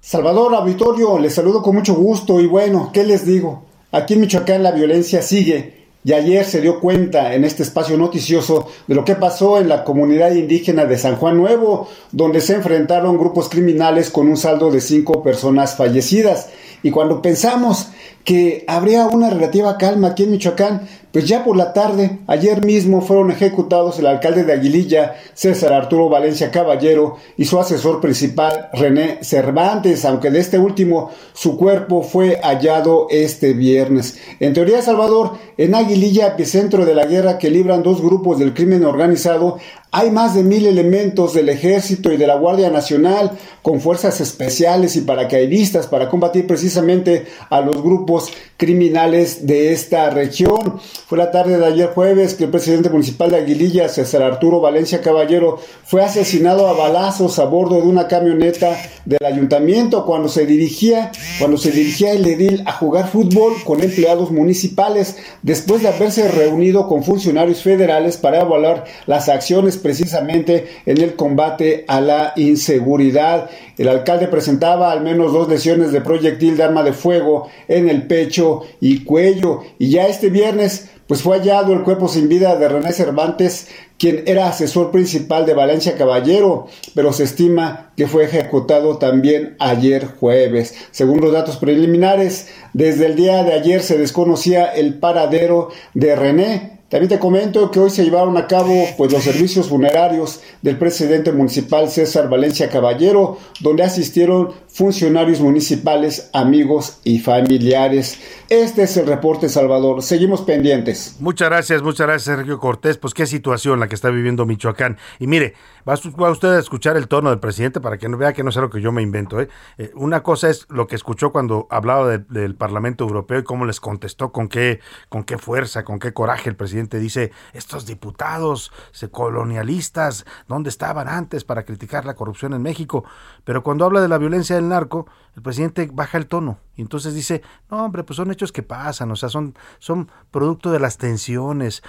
Salvador Auditorio, les saludo con mucho gusto y bueno, ¿qué les digo? Aquí en Michoacán la violencia sigue y ayer se dio cuenta en este espacio noticioso de lo que pasó en la comunidad indígena de San Juan Nuevo, donde se enfrentaron grupos criminales con un saldo de cinco personas fallecidas. Y cuando pensamos que habría una relativa calma aquí en Michoacán, pues ya por la tarde, ayer mismo fueron ejecutados el alcalde de Aguililla, César Arturo Valencia Caballero, y su asesor principal, René Cervantes, aunque de este último su cuerpo fue hallado este viernes. En teoría, Salvador, en Aguililla, epicentro de la guerra que libran dos grupos del crimen organizado, hay más de mil elementos del ejército y de la Guardia Nacional con fuerzas especiales y paracaidistas para combatir precisamente a los grupos criminales de esta región. Fue la tarde de ayer jueves que el presidente municipal de Aguililla, César Arturo Valencia Caballero, fue asesinado a balazos a bordo de una camioneta del ayuntamiento cuando se dirigía, cuando se dirigía el edil a jugar fútbol con empleados municipales, después de haberse reunido con funcionarios federales para evaluar las acciones precisamente en el combate a la inseguridad. El alcalde presentaba al menos dos lesiones de proyectil de arma de fuego en el pecho y cuello. Y ya este viernes, pues fue hallado el cuerpo sin vida de René Cervantes, quien era asesor principal de Valencia Caballero, pero se estima que fue ejecutado también ayer jueves. Según los datos preliminares, desde el día de ayer se desconocía el paradero de René, también te comento que hoy se llevaron a cabo pues, los servicios funerarios del presidente municipal César Valencia Caballero, donde asistieron funcionarios municipales, amigos y familiares. Este es el reporte, Salvador. Seguimos pendientes. Muchas gracias, muchas gracias, Sergio Cortés. Pues qué situación la que está viviendo Michoacán. Y mire, va, usted a escuchar el tono del presidente para que no vea que no es algo que yo me invento. ¿eh? Eh, una cosa es lo que escuchó cuando hablaba del Parlamento Europeo y cómo les contestó, con qué, con qué fuerza, con qué coraje el presidente dice, estos diputados colonialistas, ¿dónde estaban antes para criticar la corrupción en México? Pero cuando habla de la violencia del narco, el presidente baja el tono y entonces dice, no hombre, pues son hechos que pasan, o sea, son, son producto de las tensiones.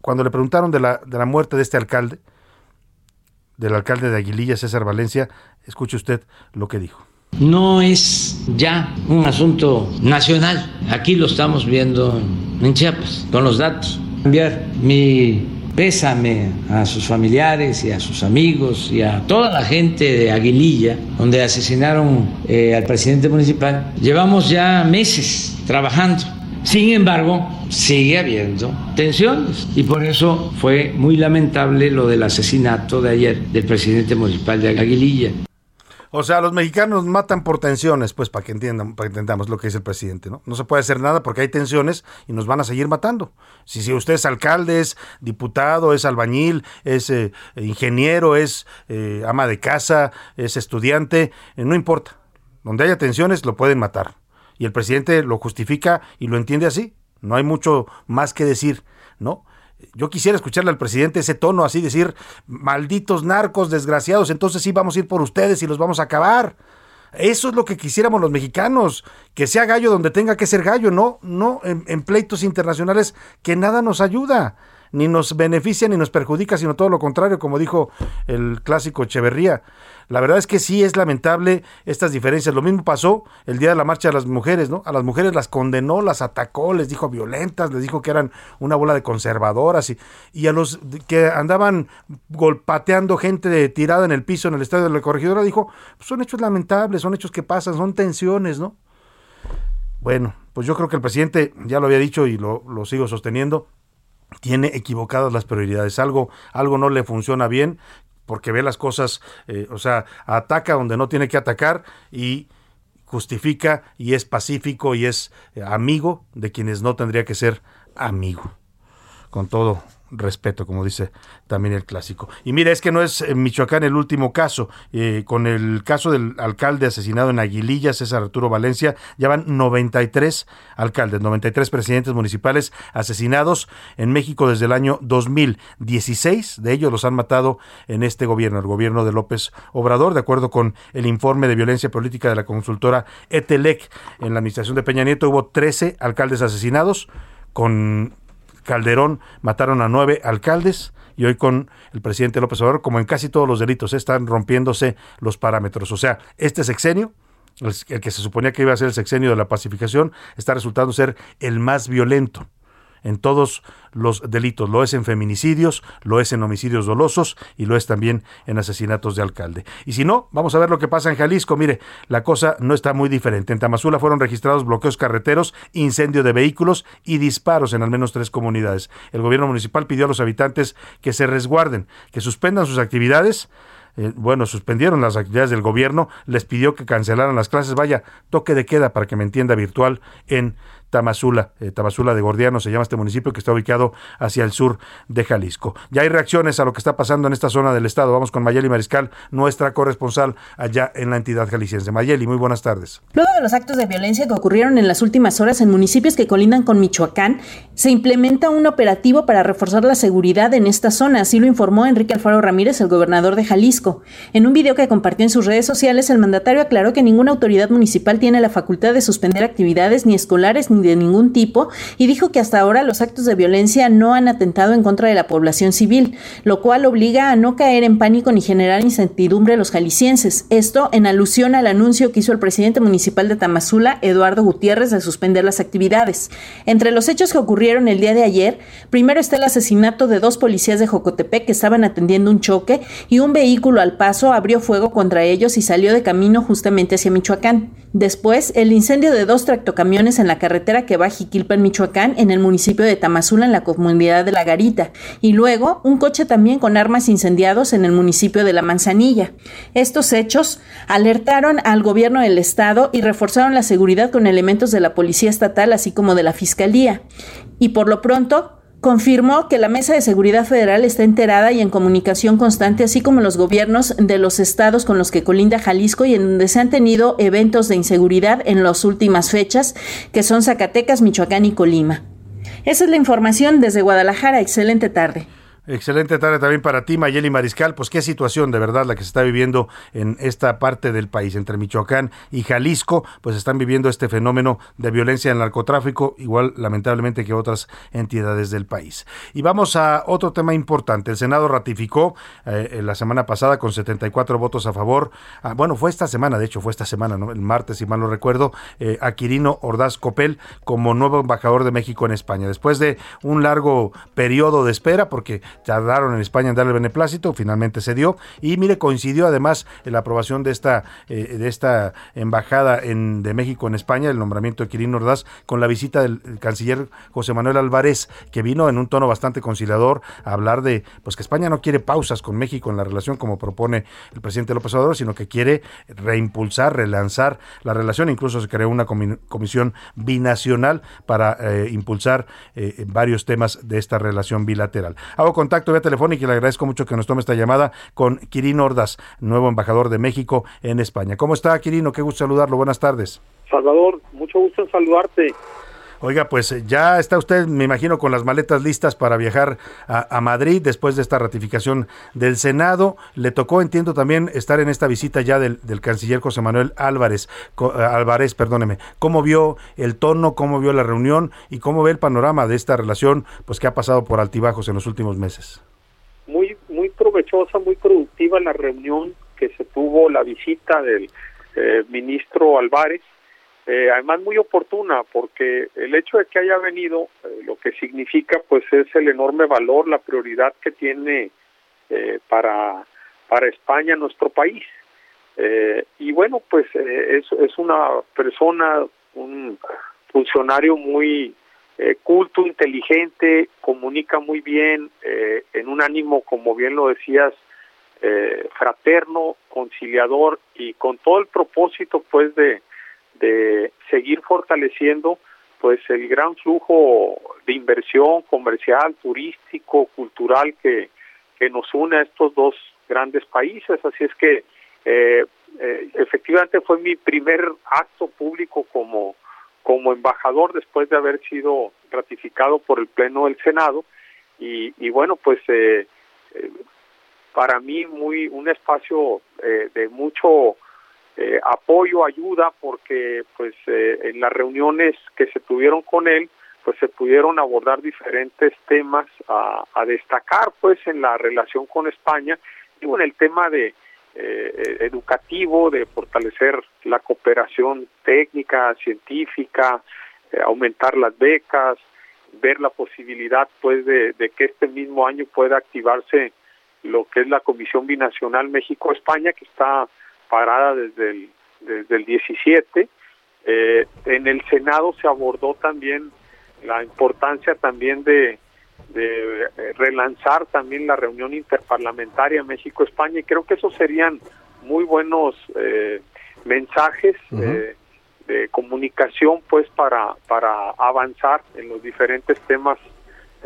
Cuando le preguntaron de la, de la muerte de este alcalde, del alcalde de Aguililla, César Valencia, escuche usted lo que dijo. No es ya un asunto nacional. Aquí lo estamos viendo en Chiapas, con los datos. Enviar mi pésame a sus familiares y a sus amigos y a toda la gente de Aguililla, donde asesinaron eh, al presidente municipal. Llevamos ya meses trabajando. Sin embargo, sigue habiendo tensiones y por eso fue muy lamentable lo del asesinato de ayer del presidente municipal de Aguililla. O sea, los mexicanos matan por tensiones, pues para que entiendan, para que entendamos lo que dice el presidente, ¿no? No se puede hacer nada porque hay tensiones y nos van a seguir matando. Si, si usted es alcalde, es diputado, es albañil, es eh, ingeniero, es eh, ama de casa, es estudiante, eh, no importa. Donde haya tensiones lo pueden matar. Y el presidente lo justifica y lo entiende así. No hay mucho más que decir, ¿no? Yo quisiera escucharle al presidente ese tono así, decir, malditos narcos, desgraciados, entonces sí vamos a ir por ustedes y los vamos a acabar. Eso es lo que quisiéramos los mexicanos, que sea gallo donde tenga que ser gallo, no, no en, en pleitos internacionales que nada nos ayuda ni nos beneficia ni nos perjudica, sino todo lo contrario, como dijo el clásico Echeverría. La verdad es que sí es lamentable estas diferencias. Lo mismo pasó el día de la marcha de las mujeres, ¿no? A las mujeres las condenó, las atacó, les dijo violentas, les dijo que eran una bola de conservadoras y, y a los que andaban golpateando gente de, tirada en el piso en el estadio de la corregidora dijo, pues son hechos lamentables, son hechos que pasan, son tensiones, ¿no? Bueno, pues yo creo que el presidente ya lo había dicho y lo, lo sigo sosteniendo tiene equivocadas las prioridades. Algo, algo no le funciona bien porque ve las cosas, eh, o sea, ataca donde no tiene que atacar y justifica y es pacífico y es amigo de quienes no tendría que ser amigo. Con todo respeto, como dice también el clásico. Y mira, es que no es en Michoacán el último caso. Eh, con el caso del alcalde asesinado en Aguililla, César Arturo Valencia, ya van 93 alcaldes, 93 presidentes municipales asesinados en México desde el año 2016. De ellos los han matado en este gobierno, el gobierno de López Obrador, de acuerdo con el informe de violencia política de la consultora Etelec. En la administración de Peña Nieto hubo 13 alcaldes asesinados con Calderón mataron a nueve alcaldes y hoy con el presidente López Obrador, como en casi todos los delitos, están rompiéndose los parámetros. O sea, este sexenio, el que se suponía que iba a ser el sexenio de la pacificación, está resultando ser el más violento en todos los delitos. Lo es en feminicidios, lo es en homicidios dolosos y lo es también en asesinatos de alcalde. Y si no, vamos a ver lo que pasa en Jalisco. Mire, la cosa no está muy diferente. En Tamazula fueron registrados bloqueos carreteros, incendio de vehículos y disparos en al menos tres comunidades. El gobierno municipal pidió a los habitantes que se resguarden, que suspendan sus actividades eh, bueno, suspendieron las actividades del gobierno, les pidió que cancelaran las clases, vaya, toque de queda para que me entienda virtual en Tamazula, eh, Tamazula de Gordiano se llama este municipio que está ubicado hacia el sur de Jalisco. Ya hay reacciones a lo que está pasando en esta zona del estado. Vamos con Mayeli Mariscal, nuestra corresponsal allá en la entidad jalisciense. Mayeli, muy buenas tardes. Luego de los actos de violencia que ocurrieron en las últimas horas en municipios que colindan con Michoacán, se implementa un operativo para reforzar la seguridad en esta zona, así lo informó Enrique Alfaro Ramírez, el gobernador de Jalisco. En un video que compartió en sus redes sociales, el mandatario aclaró que ninguna autoridad municipal tiene la facultad de suspender actividades ni escolares ni de ningún tipo y dijo que hasta ahora los actos de violencia no han atentado en contra de la población civil, lo cual obliga a no caer en pánico ni generar incertidumbre a los jaliscienses. Esto en alusión al anuncio que hizo el presidente municipal de Tamazula, Eduardo Gutiérrez, de suspender las actividades. Entre los hechos que ocurrieron el día de ayer, primero está el asesinato de dos policías de Jocotepec que estaban atendiendo un choque y un vehículo al paso abrió fuego contra ellos y salió de camino justamente hacia Michoacán. Después, el incendio de dos tractocamiones en la carretera que va a Jiquilpan, Michoacán, en el municipio de Tamazula, en la comunidad de La Garita. Y luego, un coche también con armas incendiados en el municipio de La Manzanilla. Estos hechos alertaron al gobierno del estado y reforzaron la seguridad con elementos de la Policía Estatal, así como de la Fiscalía. Y por lo pronto, confirmó que la Mesa de Seguridad Federal está enterada y en comunicación constante, así como los gobiernos de los estados con los que colinda Jalisco y en donde se han tenido eventos de inseguridad en las últimas fechas, que son Zacatecas, Michoacán y Colima. Esa es la información desde Guadalajara. Excelente tarde. Excelente tarde también para ti, Mayeli Mariscal. Pues qué situación de verdad la que se está viviendo en esta parte del país, entre Michoacán y Jalisco, pues están viviendo este fenómeno de violencia en narcotráfico, igual lamentablemente que otras entidades del país. Y vamos a otro tema importante. El Senado ratificó eh, la semana pasada con 74 votos a favor, ah, bueno, fue esta semana, de hecho fue esta semana, ¿no? el martes, si mal no recuerdo, eh, a Quirino Ordaz Copel como nuevo embajador de México en España. Después de un largo periodo de espera, porque tardaron en España en darle beneplácito, finalmente se dio y mire, coincidió además en la aprobación de esta, eh, de esta embajada en, de México en España, el nombramiento de Quirino Ordaz, con la visita del canciller José Manuel Álvarez, que vino en un tono bastante conciliador a hablar de pues que España no quiere pausas con México en la relación como propone el presidente López Obrador, sino que quiere reimpulsar, relanzar la relación, incluso se creó una comisión binacional para eh, impulsar eh, varios temas de esta relación bilateral. Hago contacto vía telefónica y le agradezco mucho que nos tome esta llamada con Quirino Ordaz, nuevo embajador de México en España. ¿Cómo está, Quirino? Qué gusto saludarlo. Buenas tardes. Salvador, mucho gusto en saludarte. Oiga, pues eh, ya está usted, me imagino, con las maletas listas para viajar a, Madrid después de esta ratificación del Senado. Le tocó, entiendo, también estar en esta visita ya del, canciller José Manuel Álvarez, eh, Álvarez, perdóneme. ¿Cómo vio el tono, cómo vio la reunión y cómo ve el panorama de esta relación, pues que ha pasado por altibajos en los últimos meses? Muy, muy provechosa, muy productiva la reunión que se tuvo, la visita del eh, ministro Álvarez eh, además muy oportuna porque el hecho de que haya venido eh, lo que significa pues es el enorme valor, la prioridad que tiene eh, para, para España nuestro país. y bueno, pues es, es una persona, un funcionario muy culto, inteligente, comunica muy bien, en un ánimo, como bien lo decías, fraterno, conciliador y con todo el propósito pues de de seguir fortaleciendo pues el gran flujo de inversión comercial, turístico, cultural que, que nos une a estos dos grandes países. Así es que eh, eh, efectivamente fue mi primer acto público como, como embajador después de haber sido ratificado por el Pleno del Senado. Y, y bueno, pues eh, para mí muy un espacio de mucho eh, apoyo, ayuda, porque pues eh, en las reuniones que se tuvieron con él, pues se pudieron abordar diferentes temas a, destacar pues en la relación con España. Y en el tema de eh, educativo, de fortalecer la cooperación técnica, científica, aumentar las becas, ver la posibilidad pues de, que este mismo año pueda activarse lo que es la Comisión Binacional México-España que está parada desde el, desde el 17. Eh, en el Senado se abordó también la importancia también de, de eh, relanzar también la reunión interparlamentaria México-España y creo que esos serían muy buenos eh, mensajes de comunicación pues para, para avanzar en los diferentes temas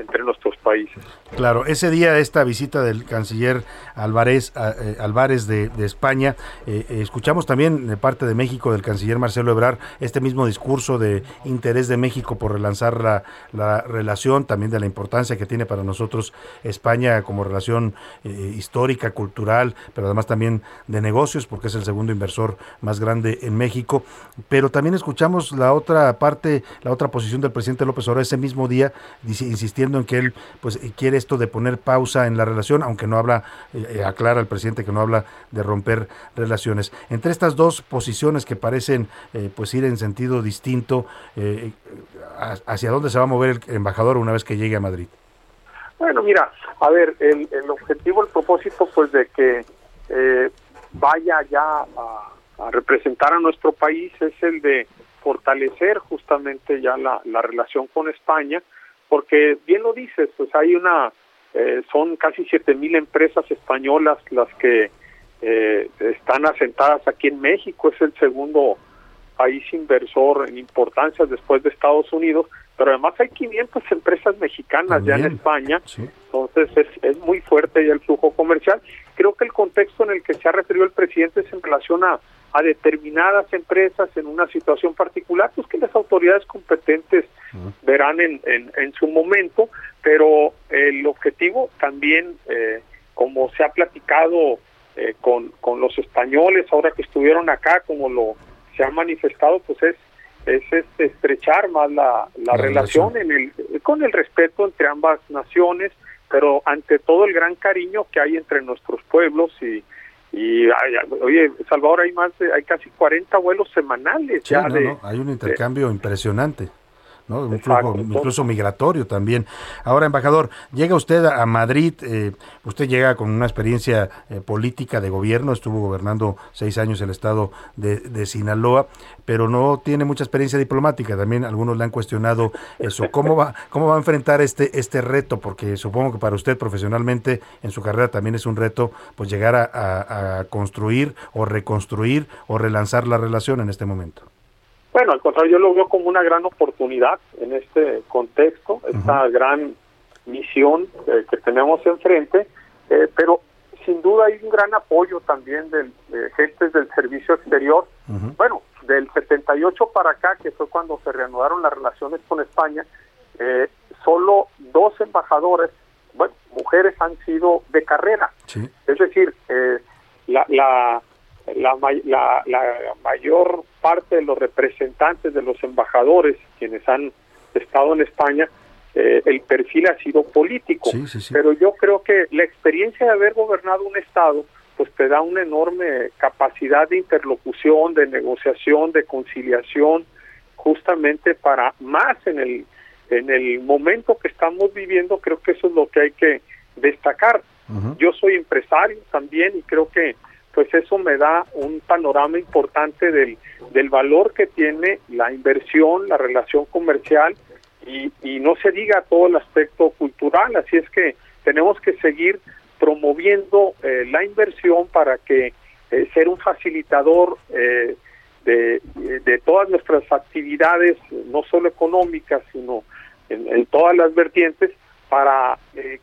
entre nuestros países. Claro, ese día esta visita del canciller Álvarez, eh, Álvarez de, España, eh, eh, escuchamos también de parte de México del canciller Marcelo Ebrard este mismo discurso de interés de México por relanzar la, la relación, también de la importancia que tiene para nosotros España como relación histórica, cultural, pero además también de negocios, porque es el segundo inversor más grande en México. Pero también escuchamos la otra parte, la otra posición del presidente López Obrador ese mismo día, insistiendo en que él pues quiere esto de poner pausa en la relación, aunque no habla, eh, eh, aclara el presidente que no habla de romper relaciones. Entre estas dos posiciones que parecen eh, pues ir en sentido distinto, ¿hacia dónde se va a mover el embajador una vez que llegue a Madrid? Bueno, mira, a ver, el, objetivo, el propósito, pues de que vaya ya a, representar a nuestro país es el de fortalecer justamente ya la, la relación con España porque bien lo dices, pues hay una, eh, son casi siete mil empresas españolas las que eh, están asentadas aquí en México, es el segundo país inversor en importancia después de Estados Unidos, pero además hay 500 empresas mexicanas ya en España, entonces es, es muy fuerte ya el flujo comercial. Creo que el contexto en el que se ha referido el presidente es en relación a a determinadas empresas en una situación particular, pues que las autoridades competentes verán en, en, su momento, pero el objetivo también, eh, como se ha platicado eh, con, con los españoles ahora que estuvieron acá, como lo se ha manifestado, pues es es, estrechar más la, la, relación, en el, con el respeto entre ambas naciones, pero ante todo el gran cariño que hay entre nuestros pueblos y, y oye, Salvador, hay más de, hay casi 40 vuelos semanales. ya hay un intercambio impresionante. Un flujo incluso migratorio también. Ahora, embajador, llega usted a Madrid, eh, usted llega con una experiencia eh, política de gobierno, estuvo gobernando seis años el estado de, Sinaloa, pero no tiene mucha experiencia diplomática. También algunos le han cuestionado eso. ¿Cómo va, cómo va a enfrentar este, este reto? Porque supongo que para usted profesionalmente en su carrera también es un reto pues llegar a construir o reconstruir o relanzar la relación en este momento. Bueno, al contrario, yo lo veo como una gran oportunidad en este contexto, esta gran misión eh, que tenemos enfrente, eh, pero sin duda hay un gran apoyo también de gentes del servicio exterior. Bueno, del 78 para acá, que fue cuando se reanudaron las relaciones con España, eh, solo dos embajadores, bueno, mujeres han sido de carrera. Es decir, la, la la, la, mayor parte de los representantes de los embajadores quienes han estado en España, eh, el perfil ha sido político. Pero yo creo que la experiencia de haber gobernado un Estado, pues te da una enorme capacidad de interlocución, de negociación, de conciliación, justamente para más en el, en el momento que estamos viviendo, creo que eso es lo que hay que destacar. Yo soy empresario también y creo que pues eso me da un panorama importante del, del valor que tiene la inversión, la relación comercial y, y no se diga todo el aspecto cultural, así es que tenemos que seguir promoviendo eh, la inversión para que eh, ser un facilitador eh, de, de, todas nuestras actividades, no solo económicas, sino en, todas las vertientes, para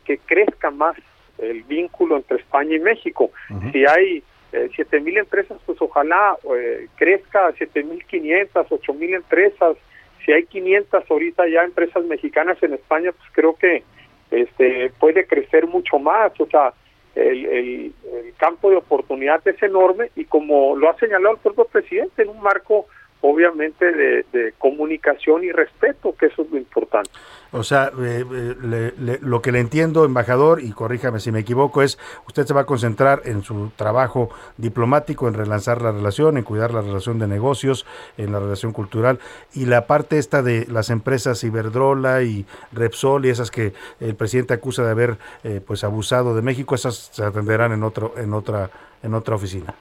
que crezca más el vínculo entre España y México. Si hay eh, siete mil empresas, pues ojalá eh, crezca a siete mil quinientas, ocho mil empresas. Si hay 500 ahorita ya empresas mexicanas en España, pues creo que este puede crecer mucho más. O sea, el, el, campo de oportunidad es enorme y como lo ha señalado el propio presidente, en un marco obviamente de, comunicación y respeto, que eso es lo importante. O sea, eh, eh, lo que le entiendo, embajador, y corríjame si me equivoco, es usted se va a concentrar en su trabajo diplomático, en relanzar la relación, en cuidar la relación de negocios, en la relación cultural, y la parte esta de las empresas Iberdrola y Repsol y esas que el presidente acusa de haber eh, pues abusado de México, esas se atenderán en otro, en otra, en otra oficina.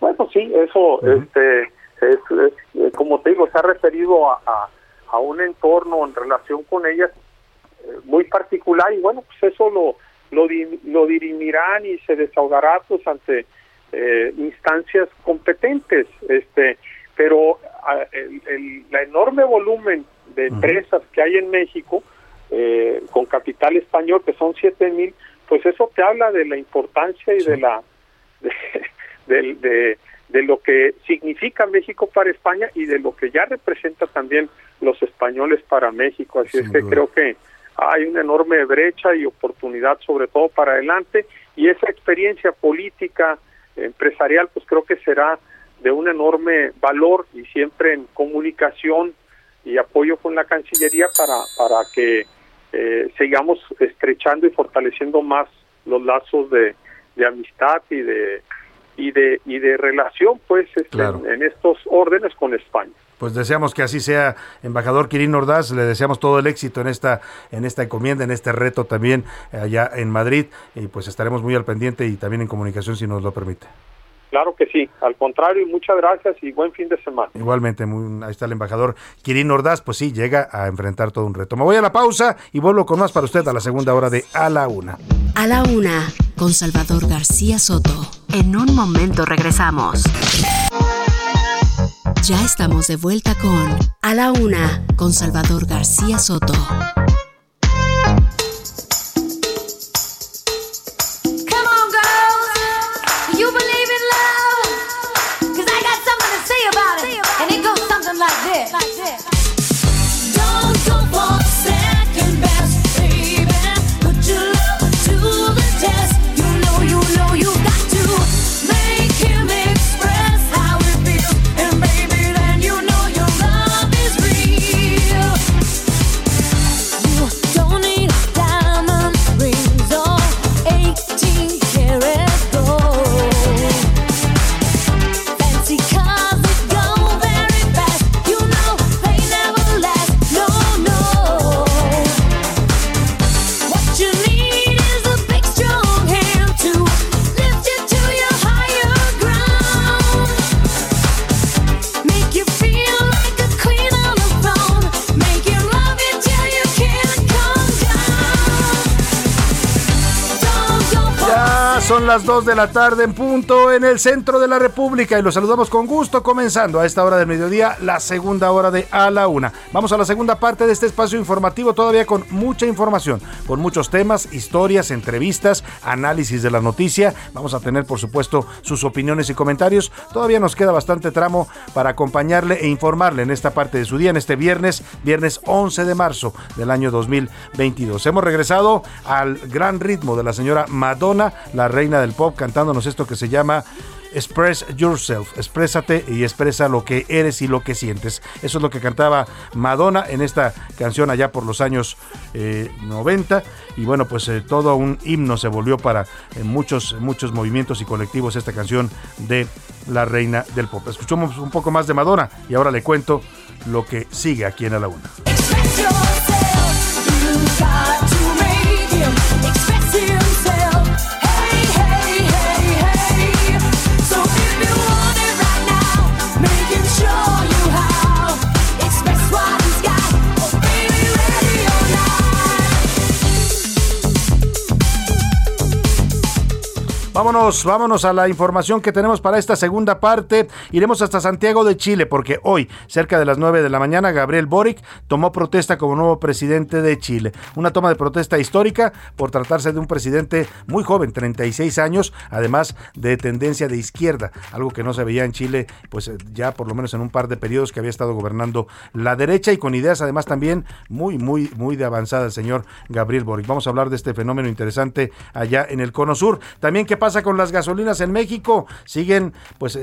Bueno, sí, eso, este es, eh, como te digo, se ha referido a, a, un entorno en relación con ellas eh, muy particular y bueno, pues eso lo, lo, lo dirimirán y se desahogará pues ante eh, instancias competentes, este, pero el, la enorme volumen de empresas que hay en México con capital español que son siete mil, pues eso te habla de la importancia y de la de, de de lo que significa México para España y de lo que ya representa también los españoles para México. Así es que creo que hay una enorme brecha y oportunidad, sobre todo para adelante, y esa experiencia política, empresarial, pues creo que será de un enorme valor y siempre en comunicación y apoyo con la Cancillería para, para que eh, sigamos estrechando y fortaleciendo más los lazos de amistad y de y de y de relación pues este, en, estos órdenes con España. Pues deseamos que así sea, embajador Quirín Ordaz, le deseamos todo el éxito en esta en esta encomienda, en este reto también allá en Madrid y pues estaremos muy al pendiente y también en comunicación si nos lo permite. Claro que sí, al contrario, muchas gracias y buen fin de semana. Igualmente, ahí está el embajador Quirín Ordaz, pues sí, llega a enfrentar todo un reto. Me voy a la pausa y vuelvo con más para usted a la segunda hora de A la Una. A la Una, con Salvador García Soto. En un momento regresamos. Ya estamos de vuelta con A la Una, con Salvador García Soto. Las 2 de la tarde en punto en el centro de la República y los saludamos con gusto comenzando a esta hora del mediodía la segunda hora de A la Una. Vamos a la segunda parte de este espacio informativo todavía con mucha información, con muchos temas, historias, entrevistas, análisis de la noticia. Vamos a tener por supuesto sus opiniones y comentarios. Todavía nos queda bastante tramo para acompañarle e informarle en esta parte de su día, en este viernes, viernes 11 de marzo del año 2022. Hemos regresado al gran ritmo de la señora Madonna, la reina del pop, cantándonos esto que se llama Express Yourself, exprésate y expresa lo que eres y lo que sientes. Eso es lo que cantaba Madonna en esta canción allá por los años 90 eh, y bueno, pues eh, todo un himno se volvió para eh, muchos, muchos movimientos y colectivos esta canción de la reina del pop. Escuchamos un poco más de Madonna y ahora le cuento lo que sigue aquí en A la Una. Vámonos, vámonos a la información que tenemos para esta segunda parte. Iremos hasta Santiago de Chile porque hoy, cerca de las 9 de la mañana, Gabriel Boric tomó protesta como nuevo presidente de Chile. Una toma de protesta histórica por tratarse de un presidente muy joven, 36 años, además de tendencia de izquierda, algo que no se veía en Chile, pues eh, ya por lo menos en un par de periodos que había estado gobernando la derecha y con ideas además también muy, muy, muy de avanzada el señor Gabriel Boric. Vamos a hablar de este fenómeno interesante allá en el Cono Sur. También qué pasa con las gasolinas en México? Siguen pues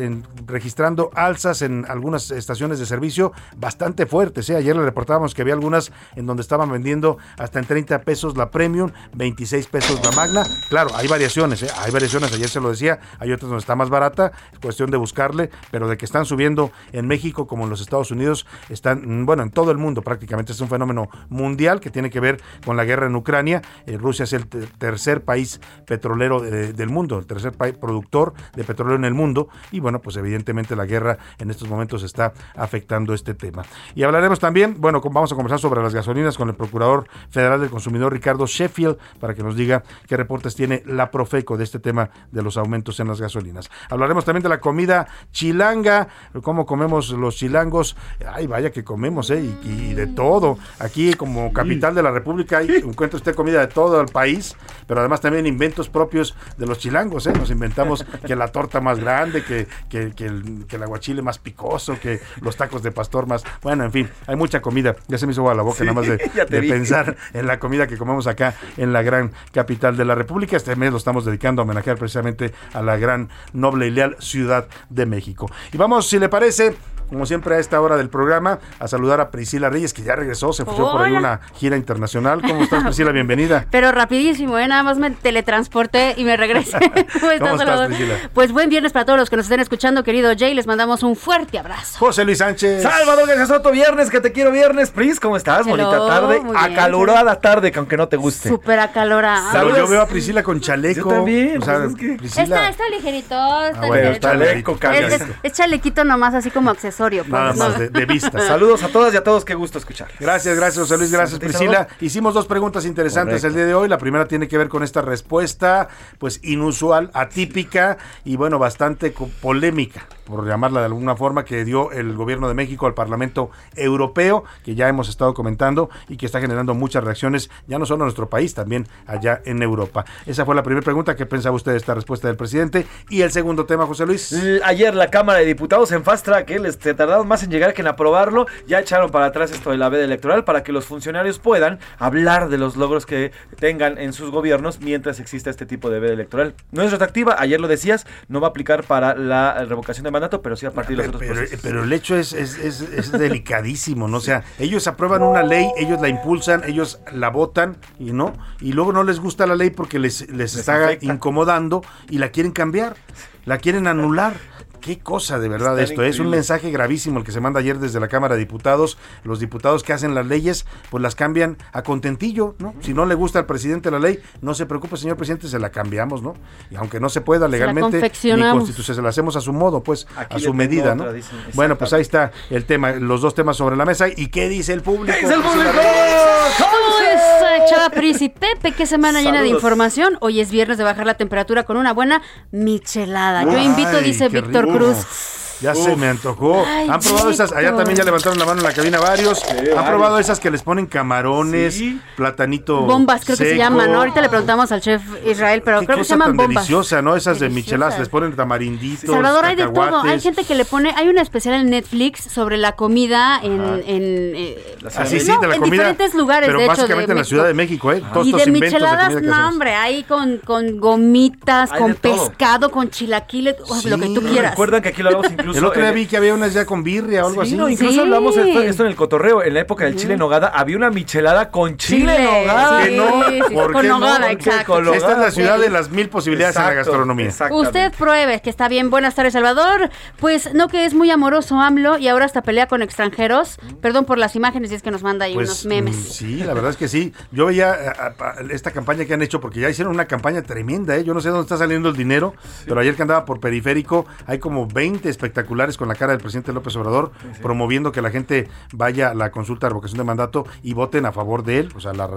registrando alzas en algunas estaciones de servicio bastante fuertes. ¿eh? Ayer le reportábamos que había algunas en donde estaban vendiendo hasta en 30 pesos la Premium, 26 pesos la Magna. Claro, hay variaciones, ¿eh? hay variaciones, ayer se lo decía, hay otras donde está más barata, es cuestión de buscarle, pero de que están subiendo en México como en los Estados Unidos, están, mm, bueno, en todo el mundo prácticamente, es un fenómeno mundial que tiene que ver con la guerra en Ucrania. Eh, Rusia es el tercer país petrolero del mundo, el tercer país productor de petróleo en el mundo, y bueno, pues evidentemente la guerra en estos momentos está afectando este tema. Y hablaremos también, bueno, vamos a conversar sobre las gasolinas con el Procurador Federal del Consumidor, Ricardo Sheffield, para que nos diga qué reportes tiene la Profeco de este tema de los aumentos en las gasolinas. Hablaremos también de la comida chilanga, cómo comemos los chilangos. Ay, vaya que comemos, ¿eh? Y, de todo. Aquí, como capital de la República, encuentra usted comida de todo el país, pero además también inventos propios de los chilangos, ¿eh? Nos inventamos que la torta más grande, que, que, que, el, que el aguachile más picoso, que los tacos de pastor más. Bueno, en fin, hay mucha comida. Ya se me hizo a la boca nada más de, de pensar en la comida que comemos acá en la gran capital de la República. Este mes lo estamos dedicando a homenajear precisamente a la gran, noble y leal Ciudad de México. Y vamos, si le parece, como siempre a esta hora del programa, a saludar a Priscila Reyes, que ya regresó, se fue por ahí una gira internacional. ¿Cómo estás, Priscila? Bienvenida. Pero rapidísimo, ¿eh? nada más me teletransporté y me regresé. ¿Cómo, estás, Priscila? Pues buen viernes para todos los que nos estén escuchando, querido Jay. Les mandamos un fuerte abrazo. José Luis Sánchez. Salvador García Soto, viernes, que te quiero viernes. Pris, ¿cómo estás? Bonita tarde. Acalorada tarde, que aunque no te guste. Súper acalorada. Pero yo veo a Priscila con chaleco. Yo también. O sea, pues Priscila... está, ligerito. Está ah, chaleco, es, es, chalequito nomás, así como accesorio. Pues. Nada más de, vista. Saludos a todas y a todos, qué gusto escuchar. Gracias, gracias José Luis, gracias Priscila. Hicimos dos preguntas interesantes el día de hoy. La primera tiene que ver con esta respuesta, pues inusual, atípica y bueno, bastante polémica por llamarla de alguna forma, que dio el gobierno de México al Parlamento Europeo, que ya hemos estado comentando y que está generando muchas reacciones, ya no solo en nuestro país, también allá en Europa. Esa fue la primera pregunta. ¿Qué pensaba usted de esta respuesta del presidente? Y el segundo tema, José Luis. Ayer la Cámara de Diputados en Fast Track, les tardaron más en llegar que en aprobarlo, ya echaron para atrás esto de la veda electoral para que los funcionarios puedan hablar de los logros que tengan en sus gobiernos mientras exista este tipo de veda electoral. No es retroactiva, ayer lo decías, no va a aplicar para la revocación de pero sí a partir de los otros pero, pero, el hecho es, es, es, delicadísimo, ¿no? O sea, ellos aprueban una ley, ellos la impulsan, ellos la votan y no, y luego no les gusta la ley porque les, les, está incomodando y la quieren cambiar, la quieren anular. Qué cosa de verdad esto. ¿eh? Es un mensaje gravísimo el que se manda ayer desde la Cámara de Diputados. Los diputados que hacen las leyes, pues las cambian a contentillo, ¿no? Si no le gusta al presidente la ley, no se preocupe, señor presidente, se la cambiamos, ¿no? Y aunque no se pueda legalmente, ni constitución, se la hacemos a su modo, pues, a su medida, ¿no? bueno, pues ahí está el tema, los dos temas sobre la mesa. ¿Y qué dice el público? ¿Qué dice el público? ¿Cómo es, Chava Pris y Pepe? Qué semana llena de información. Hoy es viernes de bajar la temperatura con una buena michelada. Yo invito, dice Víctor Cruz. Ya se me antojó. ¿Han probado esas? Allá también ya levantaron la mano en la cabina varios. ¿Han probado esas que les ponen camarones, platanito? Bombas, creo que se llaman, ¿no? Ahorita le preguntamos al chef Israel, pero creo que se llaman bombas. deliciosa, ¿no? Esas de micheladas, les ponen tamarinditos. Salvador, hay de todo. Hay gente que le pone. Hay una especial en Netflix sobre la comida en. en eh, Así, sí, de la en diferentes lugares, pero de hecho, básicamente en la Ciudad de México, ¿eh? y de micheladas, no, hombre, ahí con, con gomitas, con pescado, con chilaquiles, lo que tú quieras. Recuerdan que aquí lo hablamos incluso. El otro día vi que había unas ya con birria o algo así. No, incluso hablamos esto, esto, en el cotorreo. En la época del chile nogada había una michelada con chile, nogada. Sí, no, con nogada, exacto. Esta es la ciudad de las mil posibilidades en la gastronomía. Usted pruebe que está bien. Buenas tardes, Salvador. Pues no que es muy amoroso AMLO y ahora hasta pelea con extranjeros. Perdón por las imágenes y es que nos manda ahí pues, unos memes. Mm, sí, la verdad es que sí. Yo veía esta campaña que han hecho porque ya hicieron una campaña tremenda, ¿eh? Yo no sé dónde está saliendo el dinero, pero ayer que andaba por periférico hay como 20 espectaculares con la cara del presidente López Obrador, promoviendo que la gente vaya a la consulta de revocación de mandato y voten a favor de él, o sea, la,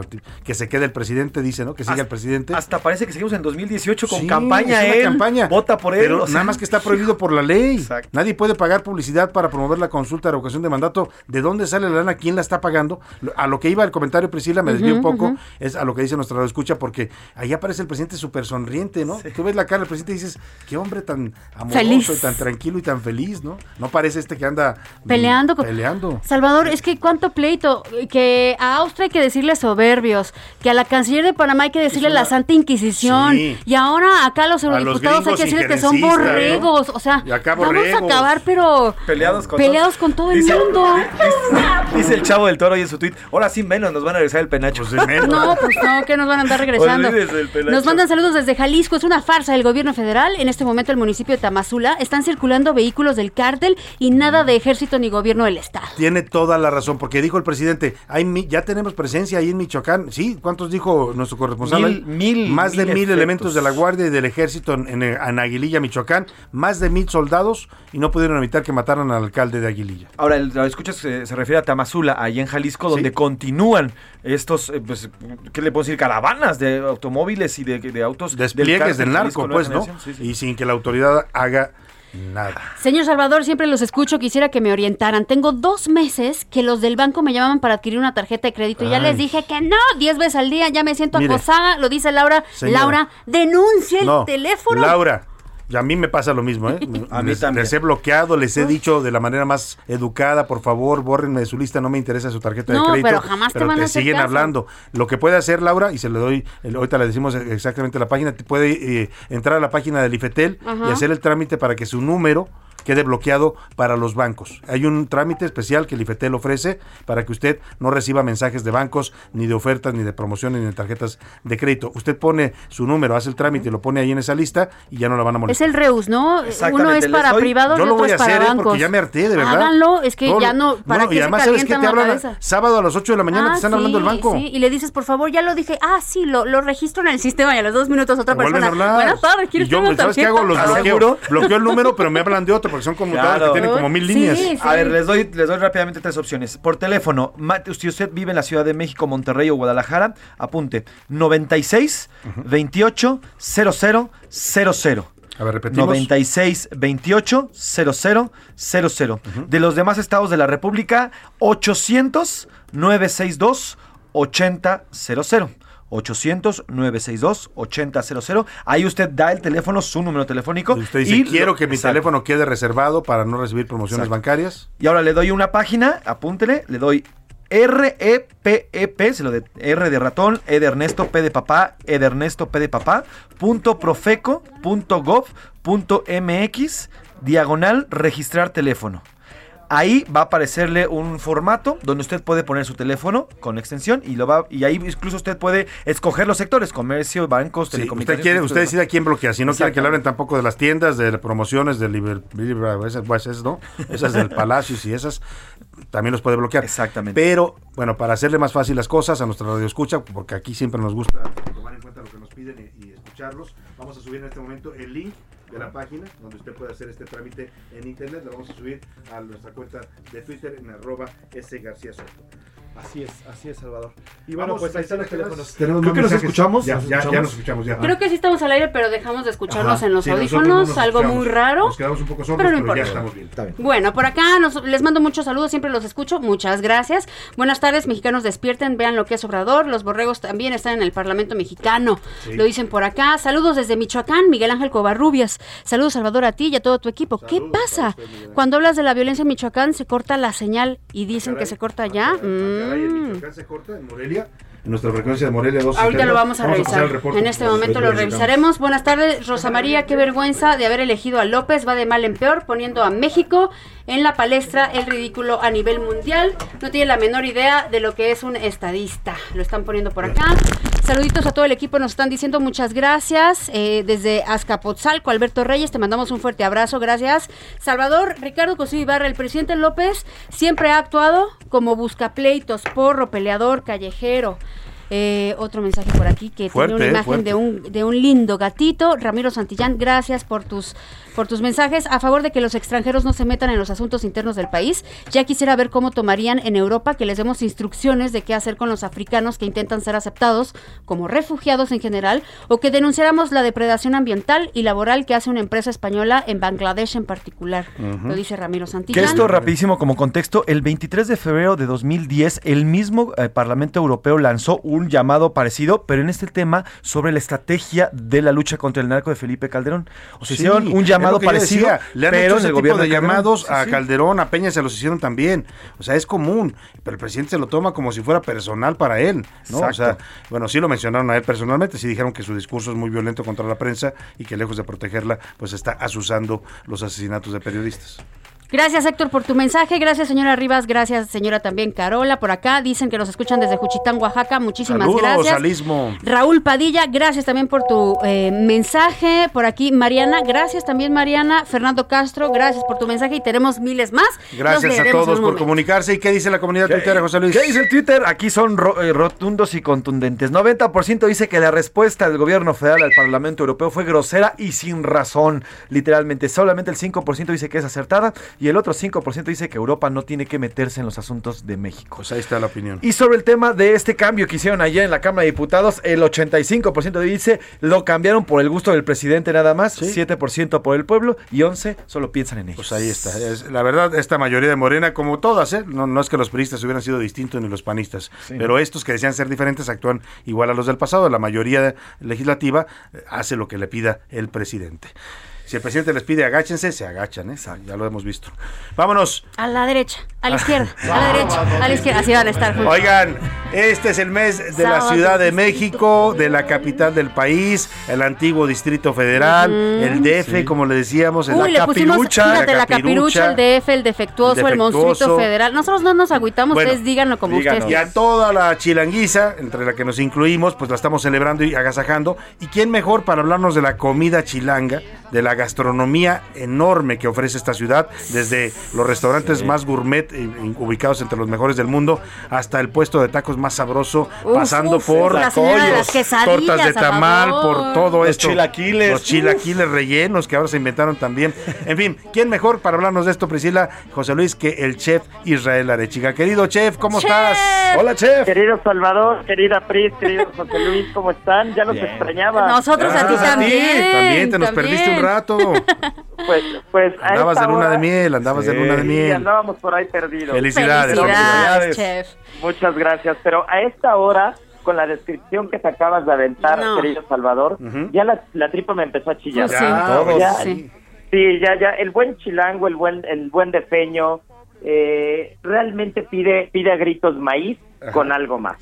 que se quede el presidente, dice, ¿no? Que siga el presidente. Hasta parece que seguimos en 2018 con campaña, él, campaña. Vota por él. Pero nada más que está prohibido por la ley. Nadie puede pagar publicidad para promover la consulta de revocación de mandato. ¿De dónde sale la lana? ¿Quién la está pagando. A lo que iba el comentario, Priscila, me desvió un poco, es a lo que dice nuestra escucha, porque ahí aparece el presidente súper sonriente, ¿no? Tú ves la cara del presidente y dices, qué hombre tan amoroso y tan tranquilo y tan feliz, ¿no? No parece este que anda peleando. peleando. Salvador, es que cuánto pleito, que a Austria hay que decirle soberbios, que a la canciller de Panamá hay que decirle la Santa Inquisición, y ahora acá a los eurodiputados hay que decirle que son borregos, o sea, vamos a acabar, pero peleados con, peleados con todo el mundo. Dice, el chavo del toro y en su tweet, ahora sí menos, nos van a regresar el penacho. Pues no, pues no, que nos van a andar regresando. Nos mandan saludos desde Jalisco, es una farsa del gobierno federal. En este momento el municipio de Tamazula están circulando vehículos del cártel y nada de ejército ni gobierno del estado. Tiene toda la razón, porque dijo el presidente, hay, ya tenemos presencia ahí en Michoacán. Sí, ¿cuántos dijo nuestro corresponsal? Mil, Más de mil elementos de la Guardia y del Ejército en, en, Aguililla, Michoacán. Más de mil soldados y no pudieron evitar que mataran al alcalde de Aguililla. Ahora, el, escuchas se, se refiere a Tamazula, ahí en Jalisco, donde continúan estos, eh, pues, ¿qué le puedo decir? Caravanas de automóviles y de, autos. Despliegues del, narco, pues, ¿no? Y sin que la autoridad haga Nada. Señor Salvador, siempre los escucho, quisiera que me orientaran. Tengo dos meses que los del banco me llaman para adquirir una tarjeta de crédito. Ya les dije que no, diez veces al día, ya me siento acosada, lo dice Laura. Laura, denuncia el teléfono. Laura, a mí me pasa lo mismo, ¿eh? a mí también. Les he bloqueado, les he dicho de la manera más educada, por favor, bórrenme de su lista, no me interesa su tarjeta de crédito. Pero jamás te, van a siguen hablando. Lo que puede hacer Laura, y se le doy, ahorita le decimos exactamente la página, puede eh, entrar a la página del IFETEL y hacer el trámite para que su número quede bloqueado para los bancos. Hay un trámite especial que el IFETEL ofrece para que usted no reciba mensajes de bancos, ni de ofertas, ni de promociones, ni de tarjetas de crédito. Usted pone su número, hace el trámite y lo pone ahí en esa lista y ya no la van a molestar. Es el Reus, ¿no? Uno es para privados y otro es para ¿eh? bancos. porque ya me harté, de verdad. Háganlo, es que ya no, para que y además, ¿sabes qué te hablan? Sábado a las 8 de la mañana te ah, están hablando del banco. Sí, y le dices, por favor, ya lo dije. Ah, sí, lo, lo registro en el sistema y a los dos minutos otra persona. Buenas tardes, ¿quieres yo, ¿sabes qué hago? Los bloqueo. Bloqueo el número, pero me hablan de otro porque son conmutados tienen como mil líneas. A ver, les doy, les doy rápidamente tres opciones. Por teléfono, si usted vive en la Ciudad de México, Monterrey o Guadalajara, apunte 96 28 00 00. A ver, repetimos. 96 28 00 00. De los demás estados de la República, 800 962 8000. 800-962-8000. Ahí usted da el teléfono, su número telefónico. usted dice, y quiero que mi teléfono quede reservado para no recibir promociones bancarias. Y ahora le doy una página, apúntele, le doy REPEP, se lo de R de ratón, E de Ernesto, P de papá, E de Ernesto, P de papá, punto profeco, punto gov, punto MX, diagonal, registrar teléfono. Ahí va a aparecerle un formato donde usted puede poner su teléfono con extensión y lo va y ahí incluso usted puede escoger los sectores, comercio, bancos, telecomunicaciones. Usted quiere, usted decide a quién bloquear. Si no quiere que le hablen tampoco de las tiendas, de promociones, de Libre, esas, pues, esas, ¿no? Esas del Palacio y esas también los puede bloquear. Exactamente. Pero bueno, para hacerle más fácil las cosas a nuestra radio escucha, porque aquí siempre nos gusta tomar en cuenta lo que nos piden y escucharlos, vamos a subir en este momento el link de la página donde usted puede hacer este trámite en internet. Lo vamos a subir a nuestra cuenta de Twitter en arroba S García. Así es, así es, Salvador. Y bueno, pues ahí están los teléfonos. Creo que nos escuchamos. Ya, ya, nos escuchamos. Ya. Creo que sí estamos al aire, pero dejamos de escucharnos en los audífonos. algo muy raro. Nos quedamos un poco solos, pero, no ya estamos bien. Bueno, por acá les mando muchos saludos, siempre los escucho. Muchas gracias. Buenas tardes, mexicanos despierten, vean lo que es Obrador. Los borregos también están en el Parlamento mexicano. Lo dicen por acá. Saludos desde Michoacán, Miguel Ángel Covarrubias. Saludos, Salvador, a ti y a todo tu equipo. ¿Qué pasa? Cuando hablas de la violencia en Michoacán, se corta la señal y dicen que se corta ya. Mm corta en Morelia. En nuestra frecuencia de Morelia 2. Ahorita lo vamos a revisar. en este momento lo revisaremos. Buenas tardes, Rosa María. Qué vergüenza de haber elegido a López. Va de mal en peor, poniendo a México en la palestra el ridículo a nivel mundial. No tiene la menor idea de lo que es un estadista. Lo están poniendo por acá. Saluditos a todo el equipo, nos están diciendo muchas gracias. Eh, desde Azcapotzalco, Alberto Reyes, te mandamos un fuerte abrazo, gracias. Salvador, Ricardo Cosío Ibarra, el presidente López siempre ha actuado como buscapleitos, porro, peleador, callejero. Eh, otro mensaje por aquí que tiene una imagen de un, de un lindo gatito. Ramiro Santillán, gracias por tus por tus mensajes a favor de que los extranjeros no se metan en los asuntos internos del país. Ya quisiera ver cómo tomarían en Europa que les demos instrucciones de qué hacer con los africanos que intentan ser aceptados como refugiados en general o que denunciáramos la depredación ambiental y laboral que hace una empresa española en Bangladesh en particular. Lo dice Ramiro Santillán. Que esto rapidísimo como contexto, el 23 de febrero de 2010 el mismo eh, Parlamento Europeo lanzó un llamado parecido, pero en este tema sobre la estrategia de la lucha contra el narco de Felipe Calderón. O sea, hicieron un llamado parecido. Le han pero hecho ese el tipo de llamados a Calderón, a Peña se los hicieron también. O sea, es común, pero el presidente se lo toma como si fuera personal para él. ¿no? O sea, bueno, sí lo mencionaron a él personalmente, sí dijeron que su discurso es muy violento contra la prensa y que lejos de protegerla, pues está asusando los asesinatos de periodistas. Gracias Héctor por tu mensaje, gracias señora Rivas, gracias señora también Carola por acá, dicen que nos escuchan desde Juchitán, Oaxaca, muchísimas gracias. Raúl Padilla, gracias también por tu eh, mensaje, por aquí Mariana, gracias también Mariana, Fernando Castro, gracias por tu mensaje y tenemos miles más. Gracias a todos por comunicarse y qué dice la comunidad Twitter, José Luis. ¿Qué dice el Twitter? Aquí son eh, rotundos y contundentes. 90% dice que la respuesta del gobierno federal al Parlamento Europeo fue grosera y sin razón, literalmente. Solamente el 5% dice que es acertada y el otro 5% dice que Europa no tiene que meterse en los asuntos de México. Pues ahí está la opinión. Y sobre el tema de este cambio que hicieron allá en la Cámara de Diputados, el 85% dice lo cambiaron por el gusto del presidente nada más, 7% por el pueblo y 11 solo piensan en ellos. Pues ahí está. la verdad, esta mayoría de Morena, como todas, ¿eh? no, es que los periodistas hubieran sido distintos ni los panistas, pero estos que decían ser diferentes actúan igual a los del pasado. La mayoría legislativa eh, hace lo que le pida el presidente. Si el presidente les pide agáchense, se agachan, ¿eh? ya lo hemos visto. Vámonos. A la derecha, a la izquierda, a la derecha, a la izquierda, así van a estar. Oigan, este es el mes de la Ciudad de México, de la capital del país, el antiguo Distrito Federal, el DF, como le decíamos, en la capirucha. fíjate, la capirucha, el DF, el defectuoso, el, monstruito federal. Nosotros no nos agüitamos, ustedes díganlo como ustedes. Y a toda la chilanguiza, entre la que nos incluimos, pues la estamos celebrando y agasajando. ¿Y quién mejor para hablarnos de la comida chilanga, de la gastronomía enorme que ofrece esta ciudad, desde los restaurantes más gourmet eh, ubicados entre los mejores del mundo, hasta el puesto de tacos más sabroso, pasando por tortas de tamal, por todo esto. Los chilaquiles. Los chilaquiles rellenos que ahora se inventaron también. En fin, ¿quién mejor para hablarnos de esto, Priscila, José Luis, que el chef Israel Arechiga? Querido chef, ¿cómo estás? Hola, chef. Querido Salvador, querida Pris, querido José Luis, ¿cómo están? Ya los extrañaba. Nosotros a ti también. También te nos perdiste un rato. Pues, pues andabas de luna de miel, andabas de luna de miel. andábamos por ahí perdidos. Felicidades, felicidades, chef. Muchas gracias. Pero a esta hora, con la descripción que te acabas de aventar, querido Salvador, ya la, la, tripa me empezó a chillar. Ya, sí. sí. ya, ya. El buen chilango, el buen, el buen defeño, eh, realmente pide, pide a gritos maíz con algo más.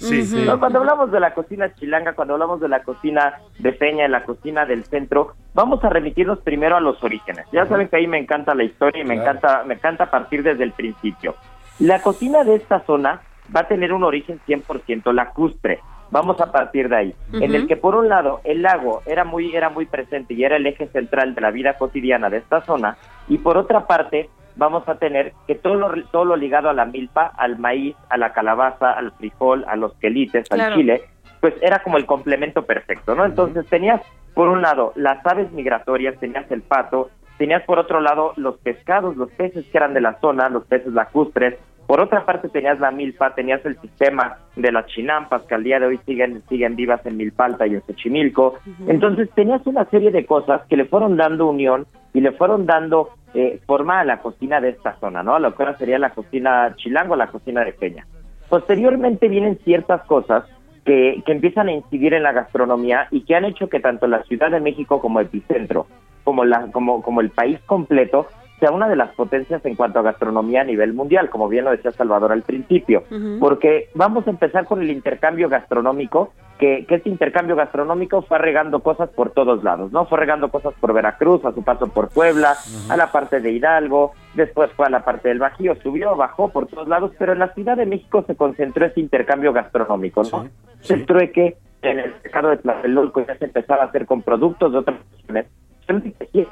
Cuando hablamos de la cocina chilanga, cuando hablamos de la cocina de Peña, la cocina del centro, vamos a remitirnos primero a los orígenes. Ya saben que ahí me encanta la historia y me encanta me encanta partir desde el principio. La cocina de esta zona va a tener un origen 100% lacustre. Vamos a partir de ahí, en el que por un lado el lago era muy era muy presente y era el eje central de la vida cotidiana de esta zona y por otra parte vamos a tener que todo lo, todo lo ligado a la milpa, al maíz, a la calabaza, al frijol, a los quelites, al chile, pues era como el complemento perfecto, ¿no? Entonces tenías, por un lado, las aves migratorias, tenías el pato, tenías por otro lado los pescados, los peces que eran de la zona, los peces lacustres, por otra parte tenías la milpa, tenías el sistema de las chinampas que al día de hoy siguen, siguen vivas en Milpalta y en Xochimilco. Entonces tenías una serie de cosas que le fueron dando unión y le fueron dando eh, forma a la cocina de esta zona, ¿no? Lo que ahora sería la cocina chilango, la cocina de Peña. Posteriormente vienen ciertas cosas que, que empiezan a incidir en la gastronomía y que han hecho que tanto la Ciudad de México como epicentro, como, la, como, como el país completo, sea una de las potencias en cuanto a gastronomía a nivel mundial, como bien lo decía Salvador al principio, porque vamos a empezar con el intercambio gastronómico, que, que este intercambio gastronómico fue regando cosas por todos lados, ¿no? Fue regando cosas por Veracruz, a su paso por Puebla, a la parte de Hidalgo, después fue a la parte del Bajío, subió, bajó por todos lados, pero en la Ciudad de México se concentró ese intercambio gastronómico, ¿no? El trueque en el mercado de Tlatelolco ya se empezaba a hacer con productos de otras regiones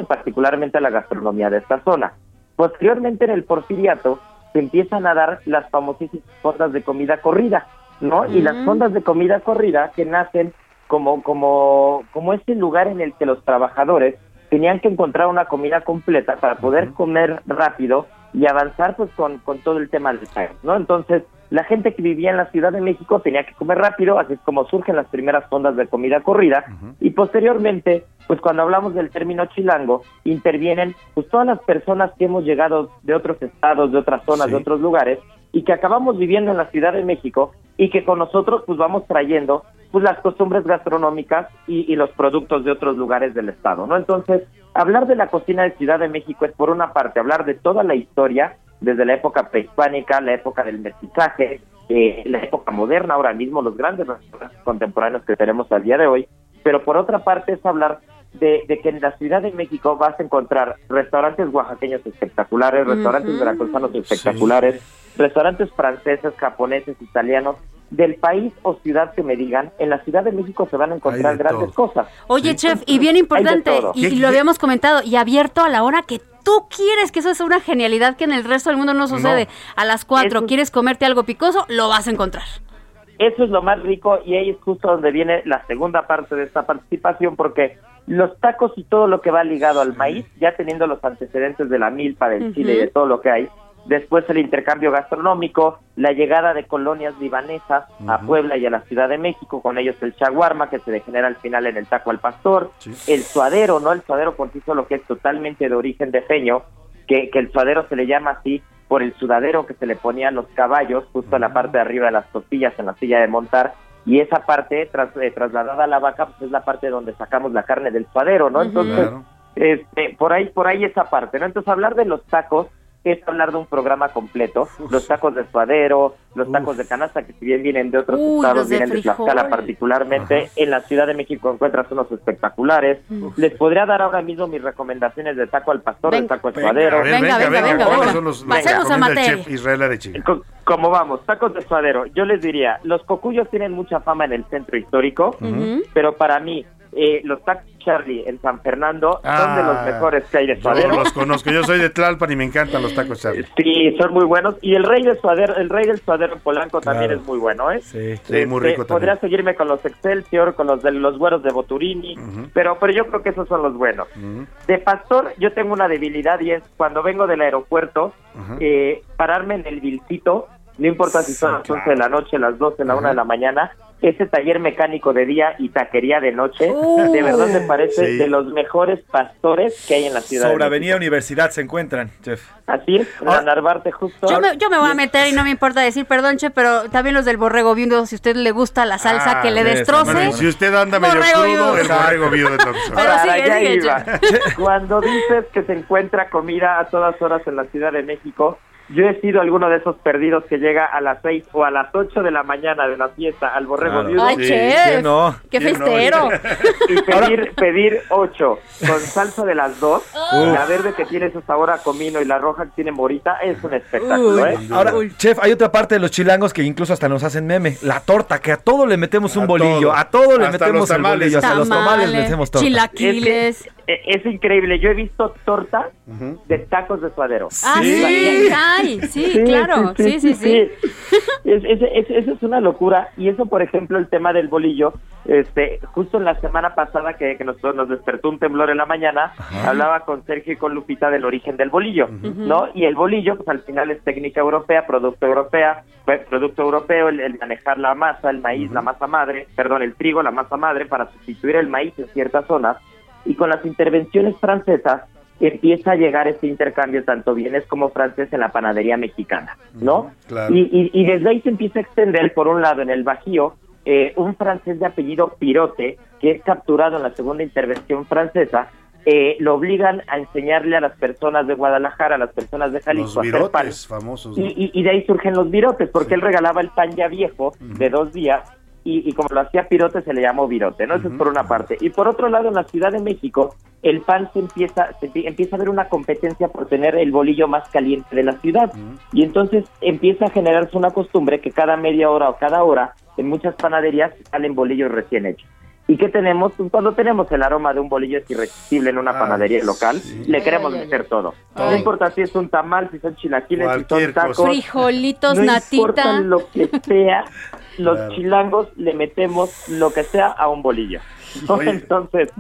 particularmente a la gastronomía de esta zona. Posteriormente en el porfiriato se empiezan a dar las famosísimas cosas de comida corrida, ¿no? Y las fondas de comida corrida que nacen como, como, como ese lugar en el que los trabajadores tenían que encontrar una comida completa para poder comer rápido y avanzar pues con, con todo el tema del país, ¿no? Entonces, la gente que vivía en la Ciudad de México tenía que comer rápido, así es como surgen las primeras fondas de comida corrida, y posteriormente, pues cuando hablamos del término chilango, intervienen pues todas las personas que hemos llegado de otros estados, de otras zonas, de otros lugares, y que acabamos viviendo en la Ciudad de México y que con nosotros pues vamos trayendo pues las costumbres gastronómicas y, y, los productos de otros lugares del estado, ¿no? Entonces, hablar de la cocina de Ciudad de México es por una parte hablar de toda la historia, desde la época prehispánica, la época del mestizaje, eh, la época moderna, ahora mismo los grandes restaurantes contemporáneos que tenemos al día de hoy, pero por otra parte es hablar de, de, que en la Ciudad de México vas a encontrar restaurantes oaxaqueños espectaculares, restaurantes veracruzanos espectaculares, restaurantes franceses, japoneses, italianos, del país o ciudad que me digan, en la Ciudad de México se van a encontrar grandes todo. cosas. Oye, chef, y bien importante, y, y, lo habíamos comentado, y abierto a la hora que tú quieres, que eso es una genialidad que en el resto del mundo no sucede. No. A las 4 quieres comerte algo picoso, lo vas a encontrar. Eso es lo más rico y ahí es justo donde viene la segunda parte de esta participación, porque los tacos y todo lo que va ligado al maíz, ya teniendo los antecedentes de la milpa, del uh -huh. chile y de todo lo que hay, después el intercambio gastronómico, la llegada de colonias libanesas uh -huh. a Puebla y a la Ciudad de México, con ellos el chaguarma que se degenera al final en el taco al pastor, sí. el suadero, ¿no? El suadero por sí solo que es totalmente de origen de feño, que, que el suadero se le llama así por el sudadero que se le ponía a los caballos, justo en la parte de arriba de las costillas, en la silla de montar, y esa parte tras, eh, trasladada a la vaca, pues es la parte donde sacamos la carne del suadero, ¿no? Entonces, claro. este, por ahí, por ahí esa parte, ¿no? Entonces hablar de los tacos es hablar de un programa completo. Los tacos de suadero, los tacos de canasta, que si bien vienen de otros Uy, estados, de vienen de Tlaxcala particularmente. Ajá. En la Ciudad de México encuentras unos espectaculares. Uf. Les podría dar ahora mismo mis recomendaciones de taco al pastor, venga, de taco de suadero. Venga, venga, venga. venga, venga son los, Pasemos a chef Israel Arechiga. Como vamos, tacos de suadero. Yo les diría, los cocuyos tienen mucha fama en el centro histórico, uh -huh. pero para mí eh, los tacos Charlie en San Fernando ah, son de los mejores que hay de suadero. Yo los conozco, yo soy de Tlalpan y me encantan los tacos Charlie. Sí, son muy buenos. Y el rey del suadero, el rey del suadero en Polanco claro. también es muy bueno, ¿eh? Sí, sí muy rico este, Podría seguirme con los Excelsior, con los de los güeros de Boturini, uh -huh. pero, pero yo creo que esos son los buenos. Uh -huh. De Pastor, yo tengo una debilidad y es cuando vengo del aeropuerto, uh -huh. eh, pararme en el Vilcito, no importa si son las claro. 11 de la noche, las 12, la 1 de la mañana, ese taller mecánico de día y taquería de noche, uh, de verdad me parece sí. de los mejores pastores que hay en la ciudad. Sobre Avenida Universidad se encuentran, chef. Así es, en ah. Narvarte justo. Yo me, yo me, voy a meter y no me importa decir, perdón, chef, pero también los del borrego viudo, si a usted le gusta la salsa ah, que le destroce. Bueno, si usted anda medio crudo, el borrego viudo de Pero sigue, sigue, Cuando dices que se encuentra comida a todas horas en la Ciudad de México, yo he sido alguno de esos perdidos que llega a las 6 o a las 8 de la mañana de la fiesta al borrego claro. viudo. ¡Ay, sí, chef! No? ¡Qué festero! No? y pedir, pedir 8 con salsa de las dos, la verde que tiene su sabor a comino y la roja que tiene morita, es un espectáculo, ¿eh? Ahora, chef, hay otra parte de los chilangos que incluso hasta nos hacen meme. La torta, que a todo le metemos un a bolillo. Todo. A todo le hasta metemos el bolillo. Hasta los tamales le metemos torta. Chilaquiles. Es, que, es increíble. Yo he visto torta uh -huh. de tacos de suadero. Ah, sí, sí, sí, sí claro. Sí, sí, sí. sí. es, es, es, eso es una locura. Y eso, por ejemplo, el tema del bolillo. Este, justo en la semana pasada que, que nos, nos despertó un temblor en la mañana, Ajá. hablaba con Sergio y con Lupita del origen del bolillo, uh -huh. ¿no? Y el bolillo, pues al final es técnica europea, producto europea, producto europeo, el, el manejar la masa, el maíz, uh -huh. la masa madre, perdón, el trigo, la masa madre, para sustituir el maíz en ciertas zonas y con las intervenciones francesas empieza a llegar este intercambio tanto bienes como francés en la panadería mexicana, ¿no? Claro. Y, y, y, desde ahí se empieza a extender, por un lado, en el Bajío, eh, un francés de apellido Pirote, que es capturado en la segunda intervención francesa, eh, lo obligan a enseñarle a las personas de Guadalajara, a las personas de Jalisco, los a hacer pan. famosos. ¿no? Y, y, de ahí surgen los virotes, porque él regalaba el pan ya viejo, uh -huh. de dos días, y, y, como lo hacía Pirote se le llamó Virote, ¿no? Eso uh -huh. es por una parte. Y por otro lado, en la Ciudad de México, el pan se empieza, se empieza a ver una competencia por tener el bolillo más caliente de la ciudad. Uh -huh. Y entonces empieza a generarse una costumbre que cada media hora o cada hora, en muchas panaderías salen bolillos recién hechos. ¿Y qué tenemos? Pues cuando tenemos el aroma de un bolillo es irresistible en una Ay, panadería local, sí. le queremos Ay, meter todo. Ay. No importa si es un tamal, si son chilaquiles, Cualquier si son tacos. Frijolitos, no natita. importa lo que sea, los chilangos le metemos lo que sea a un bolillo. Entonces,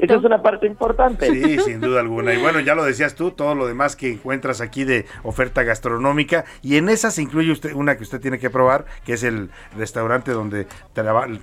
esa es una parte importante. Sí, sin duda alguna. Y bueno, ya lo decías tú, todo lo demás que encuentras aquí de oferta gastronómica. Y en esas incluye usted una que usted tiene que probar, que es el restaurante donde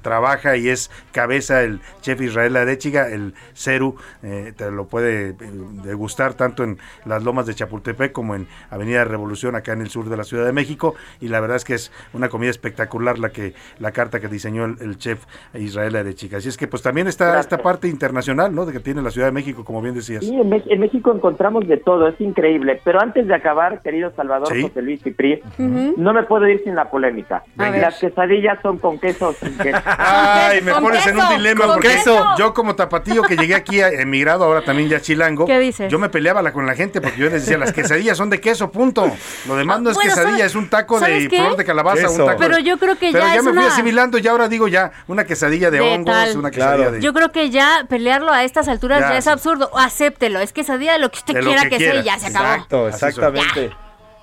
trabaja y es cabeza el chef Israel Arechiga, el Ceru. Eh, te lo puede eh, degustar tanto en las lomas de Chapultepec como en Avenida Revolución, acá en el sur de la Ciudad de México. Y la verdad es que es una comida espectacular la que la carta que diseñó el, chef Israel Arechiga. Así es que pues también también está esta parte internacional, ¿no? De que tiene la Ciudad de México, como bien decías. Sí, en, México encontramos de todo, es increíble. Pero antes de acabar, querido Salvador José Luis y Pri, no me puedo ir sin la polémica. Las quesadillas son con queso o sin queso. Ay, me pones en un dilema porque queso? yo como tapatío que llegué aquí emigrado, ahora también ya chilango, ¿Qué dices? yo me peleaba con la gente porque yo les decía, las quesadillas son de queso, punto. Lo demás no es quesadilla, es un taco de flor de calabaza, un taco Pero yo creo que Pero ya, me fui asimilando y ahora digo ya, una quesadilla de, hongos, una quesadilla yo creo que ya pelearlo a estas alturas ya, es absurdo. Acéptelo, es quesadilla de lo que usted quiera que, sea y ya se acabó. Exacto, exactamente.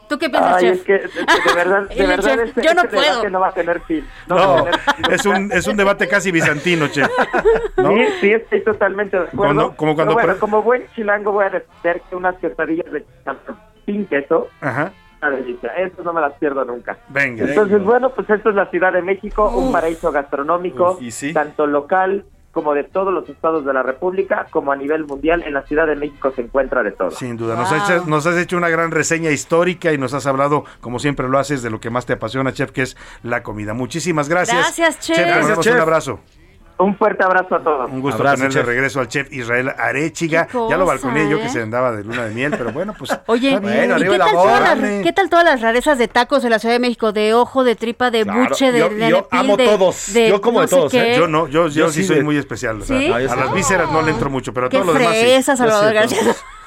¿Tú qué piensas, chef? Es que, de verdad, de verdad este, yo no este puedo. no va a tener fin. No, es, un, es un debate casi bizantino, chef. Sí, sí, estoy totalmente de acuerdo. como, cuando bueno, como buen chilango voy a decir que unas quesadillas de sin queso Ajá una delicia. Eso no me las pierdo nunca. Venga. Entonces, bueno, pues esto es la Ciudad de México, un paraíso gastronómico, tanto local como de todos los estados de la República, como a nivel mundial, en la Ciudad de México se encuentra de todo. Sin duda, nos, has hecho, nos has hecho una gran reseña histórica y nos has hablado, como siempre lo haces, de lo que más te apasiona, Chef, que es la comida. Muchísimas gracias. Gracias, Chef. Un abrazo. Un fuerte abrazo a todos. Un gusto tener de regreso al chef Israel Arechiga. Ya lo balconé yo que ¿eh? se andaba de luna de miel, pero bueno, pues. Oye, ¿qué, tal todas las, ¿qué tal todas las rarezas de tacos en la Ciudad de México? De ojo, de tripa, de buche, de, yo, de yo amo todos. yo como de todos. ¿eh? Yo no, yo, yo, sí, soy muy especial. a las vísceras no le entro mucho, pero a todos los demás. Sí. Salvador García.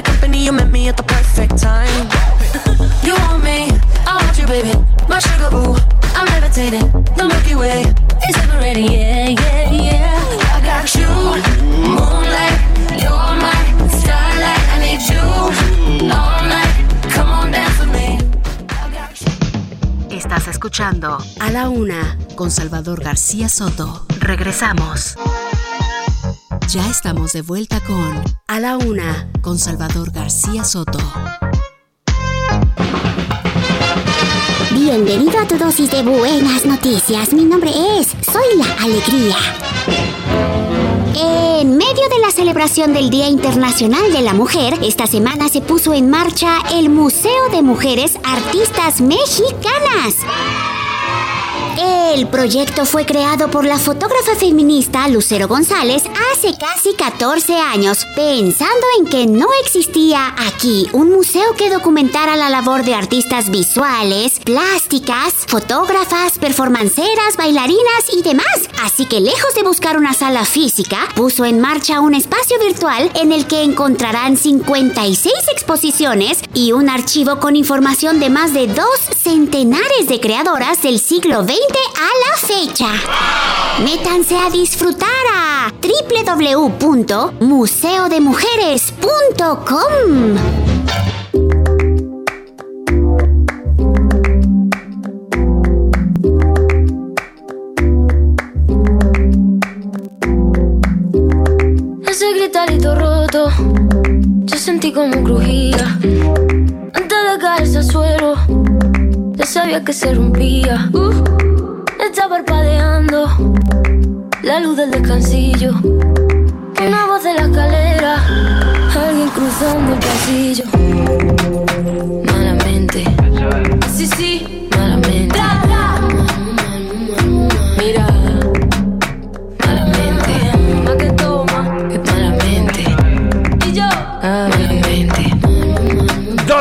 company, you met me at the perfect time. You want me, I want you, baby. My sugar boo, I'm levitating. The Milky Way is separating, yeah, yeah, yeah. I got you, moonlight, you're my starlight. I need you all night. Come on, dance with me. Estás escuchando A la Una con Salvador García Soto. Regresamos. Ya estamos de vuelta con A la Una con Salvador García Soto. Bienvenido a tu dosis de buenas noticias. Mi nombre es Soy la Alegría. En medio de la celebración del Día Internacional de la Mujer, esta semana se puso en marcha el Museo de Mujeres Artistas Mexicanas. El proyecto fue creado por la fotógrafa feminista Lucero González hace casi 14 años, pensando en que no existía aquí un museo que documentara la labor de artistas visuales, plásticas, fotógrafas, performanceras, bailarinas y demás. Así que lejos de buscar una sala física, puso en marcha un espacio virtual en el que encontrarán 56 exposiciones y un archivo con información de más de dos centenares de creadoras del siglo XX a la fecha. Métanse a disfrutar a www.museodemujeres.com. Ese gritarito roto, yo sentí como crujía. Antes de caerse al suelo, ya sabía que se rompía. Uh. Está parpadeando la luz del descansillo. Una voz de la escalera, alguien cruzando el pasillo. Malamente, así sí, malamente. Mira, malamente, más que toma, que malamente. Y yo, ah,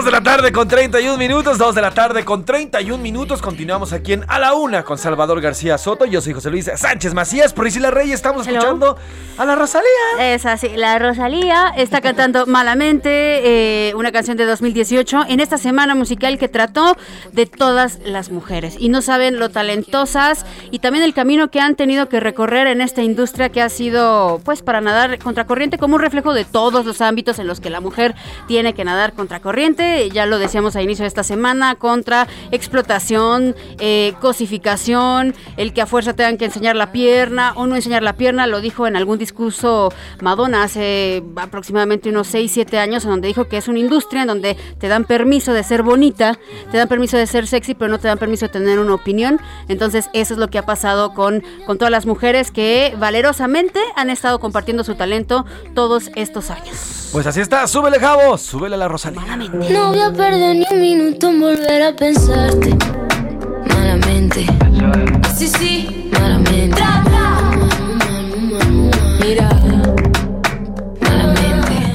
2 de la tarde con 31 minutos, 2 de la tarde con 31 minutos. Continuamos aquí en A la Una con Salvador García Soto. Yo soy José Luis Sánchez Macías, Priscila Rey. Estamos escuchando a la Rosalía. Es así, la Rosalía está cantando Malamente, eh, una canción de 2018, en esta semana musical que trató de todas las mujeres. Y no saben lo talentosas y también el camino que han tenido que recorrer en esta industria que ha sido, pues, para nadar contracorriente como un reflejo de todos los ámbitos en los que la mujer tiene que nadar contracorriente ya lo decíamos a inicio de esta semana, contra explotación, eh, cosificación, el que a fuerza tengan que enseñar la pierna o no enseñar la pierna. Lo dijo en algún discurso Madonna hace aproximadamente unos 6, 7 años, en donde dijo que es una industria en donde te dan permiso de ser bonita, te dan permiso de ser sexy, pero no te dan permiso de tener una opinión. Entonces, eso es lo que ha pasado con, con todas las mujeres que valerosamente han estado compartiendo su talento todos estos años. Pues así está, súbele, Javo, súbele a la Rosalía. No voy a perder ni un minuto en volver a pensarte. Malamente. Sí, sí, malamente. Mira. Malamente.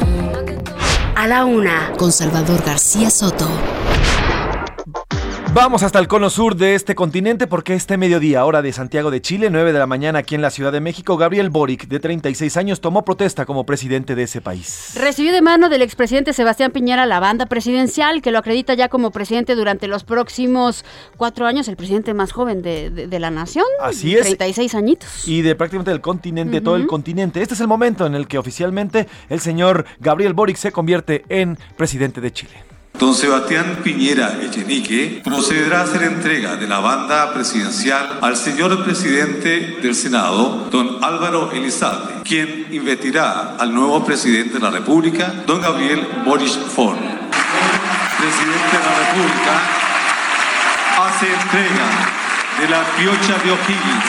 A la una, con Salvador García Soto. Vamos hasta el cono sur de este continente porque este mediodía, hora de Santiago de Chile, 9 de la mañana aquí en la Ciudad de México, Gabriel Boric, de 36 años, tomó protesta como presidente de ese país. Recibió de mano del expresidente Sebastián Piñera la banda presidencial que lo acredita ya como presidente durante los próximos cuatro años, el presidente más joven de, la nación. Así es. 36 añitos. Y de prácticamente del continente, todo el continente. Este es el momento en el que oficialmente el señor Gabriel Boric se convierte en presidente de Chile. Don Sebastián Piñera Echenique procederá a hacer entrega de la banda presidencial al señor presidente del Senado, don Álvaro Elizalde, quien investirá al nuevo presidente de la República, don Gabriel Boris Ford. Presidente de la República hace entrega de la piocha de O'Higgins,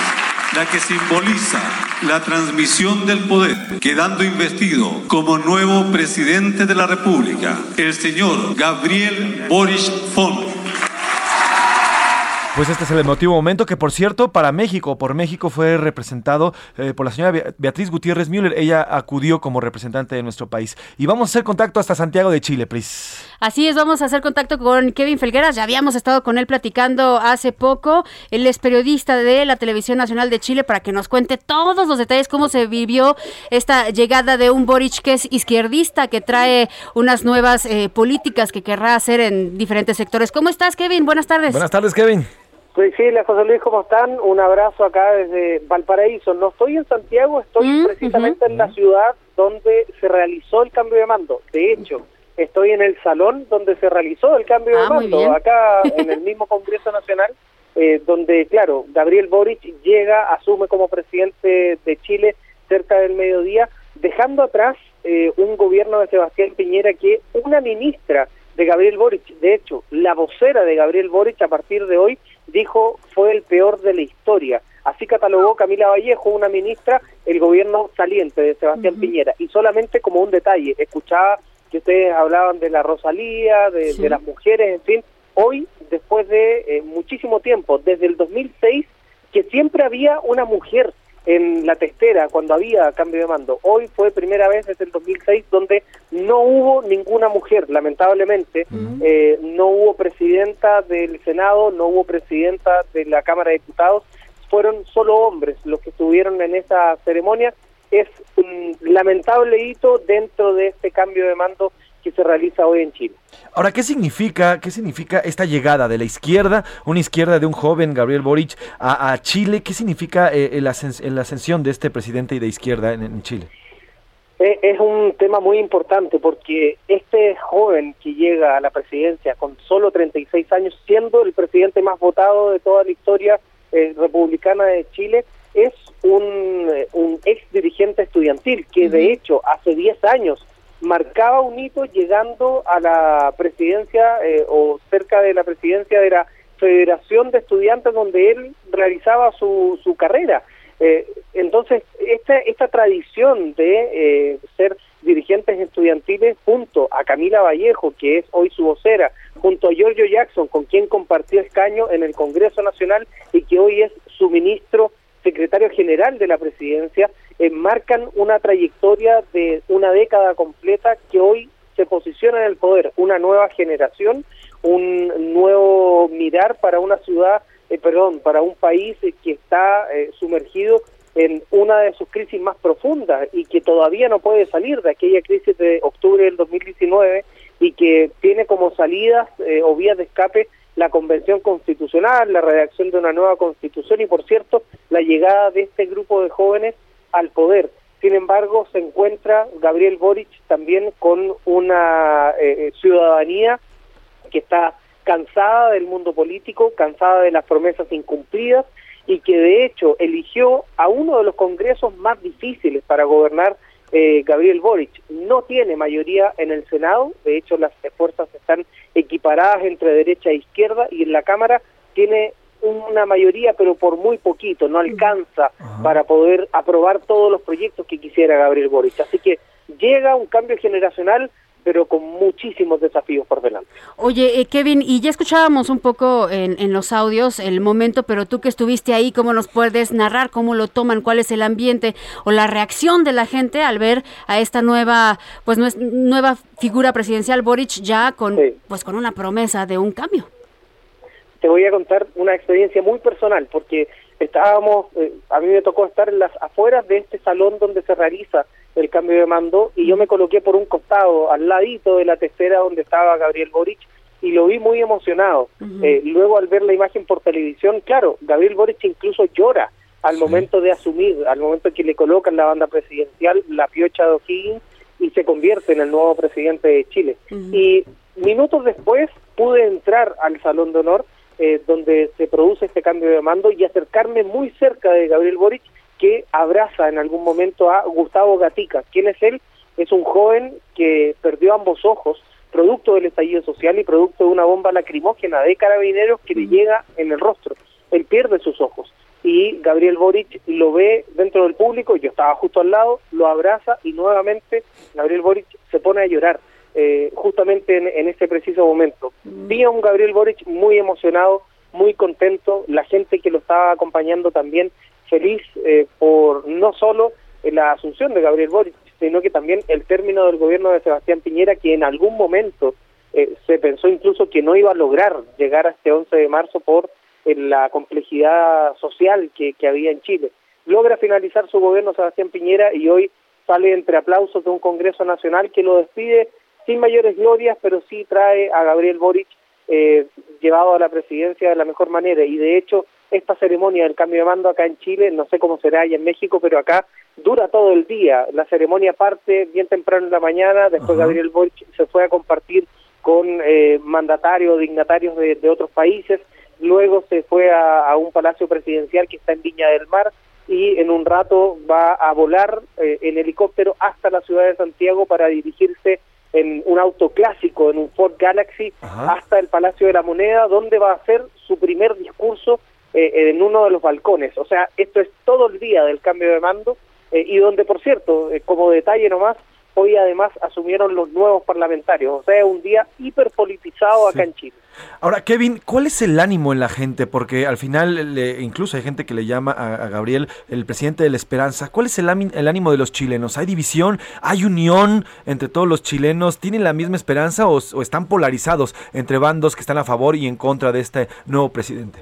la que simboliza la transmisión del poder, quedando investido como nuevo presidente de la República, el señor Gabriel Boris Font. Pues este es el emotivo momento que, por cierto, para México, por México fue representado eh, por la señora Beatriz Gutiérrez Müller. Ella acudió como representante de nuestro país. Y vamos a hacer contacto hasta Santiago de Chile, Pris. Así es, vamos a hacer contacto con Kevin Felgueras. Ya habíamos estado con él platicando hace poco. Él es periodista de la Televisión Nacional de Chile para que nos cuente todos los detalles, cómo se vivió esta llegada de un Boric que es izquierdista, que trae unas nuevas eh, políticas que querrá hacer en diferentes sectores. ¿Cómo estás, Kevin? Buenas tardes. Buenas tardes, Kevin. Sí, sí, José Luis, ¿cómo están? Un abrazo acá desde Valparaíso. No estoy en Santiago, estoy mm, precisamente en la ciudad donde se realizó el cambio de mando. De hecho, estoy en el salón donde se realizó el cambio de ah, mando, acá en el mismo Congreso Nacional, eh, donde, claro, Gabriel Boric llega, asume como presidente de Chile cerca del mediodía, dejando atrás eh, un gobierno de Sebastián Piñera que una ministra de Gabriel Boric, de hecho, la vocera de Gabriel Boric a partir de hoy dijo fue el peor de la historia. Así catalogó Camila Vallejo, una ministra, el gobierno saliente de Sebastián Piñera. Y solamente como un detalle, escuchaba que ustedes hablaban de la Rosalía, de, las mujeres, en fin. Hoy, después de eh, muchísimo tiempo, desde el 2006, que siempre había una mujer en la testera cuando había cambio de mando. Hoy fue primera vez desde el 2006 donde no hubo ninguna mujer, lamentablemente. Eh, no hubo presidenta del Senado, no hubo presidenta de la Cámara de Diputados. Fueron solo hombres los que estuvieron en esa ceremonia. Es un lamentable hito dentro de este cambio de mando que se realiza hoy en Chile. Ahora, ¿qué significa, qué significa esta llegada de la izquierda, una izquierda de un joven Gabriel Boric a, Chile? ¿Qué significa eh, la ascensión de este presidente y de izquierda en, Chile? Eh, es un tema muy importante porque este joven que llega a la presidencia con solo 36 años, siendo el presidente más votado de toda la historia eh, republicana de Chile, es un, un ex dirigente estudiantil que de hecho hace 10 años marcaba un hito llegando a la presidencia eh, o cerca de la presidencia de la Federación de Estudiantes donde él realizaba su, su carrera. Eh, entonces, esta, esta tradición de eh, ser dirigentes estudiantiles junto a Camila Vallejo, que es hoy su vocera, junto a Giorgio Jackson, con quien compartió escaño en el Congreso Nacional y que hoy es su ministro secretario general de la presidencia, marcan una trayectoria de una década completa que hoy se posiciona en el poder, una nueva generación, un nuevo mirar para una ciudad, eh, perdón, para un país que está eh, sumergido en una de sus crisis más profundas y que todavía no puede salir de aquella crisis de octubre del 2019 y que tiene como salidas eh, o vías de escape la convención constitucional, la redacción de una nueva constitución y, por cierto, la llegada de este grupo de jóvenes al poder. Sin embargo, se encuentra Gabriel Boric también con una eh, ciudadanía que está cansada del mundo político, cansada de las promesas incumplidas y que de hecho eligió a uno de los congresos más difíciles para gobernar eh, Gabriel Boric. No tiene mayoría en el Senado, de hecho las fuerzas están equiparadas entre derecha e izquierda y en la Cámara tiene una mayoría pero por muy poquito, no alcanza para poder aprobar todos los proyectos que quisiera Gabriel Boric. Así que llega un cambio generacional pero con muchísimos desafíos por delante. Oye, eh, Kevin, y ya escuchábamos un poco en, en, los audios el momento, pero tú que estuviste ahí, ¿cómo nos puedes narrar cómo lo toman, cuál es el ambiente o la reacción de la gente al ver a esta nueva, pues nueva figura presidencial Boric ya con, pues con una promesa de un cambio? Te voy a contar una experiencia muy personal, porque estábamos, eh, a mí me tocó estar en las afueras de este salón donde se realiza el cambio de mando y yo me coloqué por un costado, al ladito de la tercera donde estaba Gabriel Boric y lo vi muy emocionado. Eh, luego al ver la imagen por televisión, claro, Gabriel Boric incluso llora al momento de asumir, al momento que le colocan la banda presidencial, la piocha de O'Higgins y se convierte en el nuevo presidente de Chile. Y minutos después pude entrar al Salón de Honor eh, donde se produce este cambio de mando y acercarme muy cerca de Gabriel Boric que abraza en algún momento a Gustavo Gatica. ¿Quién es él? Es un joven que perdió ambos ojos, producto del estallido social y producto de una bomba lacrimógena de carabineros que le llega en el rostro. Él pierde sus ojos y Gabriel Boric lo ve dentro del público, yo estaba justo al lado, lo abraza y nuevamente Gabriel Boric se pone a llorar, eh, justamente en, en este preciso momento. Vi a un Gabriel Boric muy emocionado, muy contento, la gente que lo estaba acompañando también feliz eh, por no solo la asunción de Gabriel Boric, sino que también el término del gobierno de Sebastián Piñera, que en algún momento eh, se pensó incluso que no iba a lograr llegar a este 11 de marzo por eh, la complejidad social que, que había en Chile. Logra finalizar su gobierno Sebastián Piñera y hoy sale entre aplausos de un Congreso Nacional que lo despide sin mayores glorias, pero sí trae a Gabriel Boric llevado a la presidencia de la mejor manera. Y de hecho, esta ceremonia del cambio de mando acá en Chile, no sé cómo será allá en México, pero acá dura todo el día. La ceremonia parte bien temprano en la mañana, después Gabriel Boric se fue a compartir con eh, mandatarios, dignatarios de, otros países, luego se fue a, un palacio presidencial que está en Viña del Mar y en un rato va a volar eh, en helicóptero hasta la ciudad de Santiago para dirigirse en un auto clásico, en un Ford Galaxy, hasta el Palacio de la Moneda, donde va a hacer su primer discurso eh, en uno de los balcones. O sea, esto es todo el día del cambio de mando eh, y donde, por cierto, eh, como detalle nomás, hoy además asumieron los nuevos parlamentarios. O sea, un día hiperpolitizado acá en Chile. Ahora, Kevin, ¿cuál es el ánimo en la gente? Porque al final, incluso hay gente que le llama a, Gabriel el presidente de la esperanza. ¿Cuál es el, el, ánimo de los chilenos? ¿Hay división? ¿Hay unión entre todos los chilenos? ¿Tienen la misma esperanza o están polarizados entre bandos que están a favor y en contra de este nuevo presidente?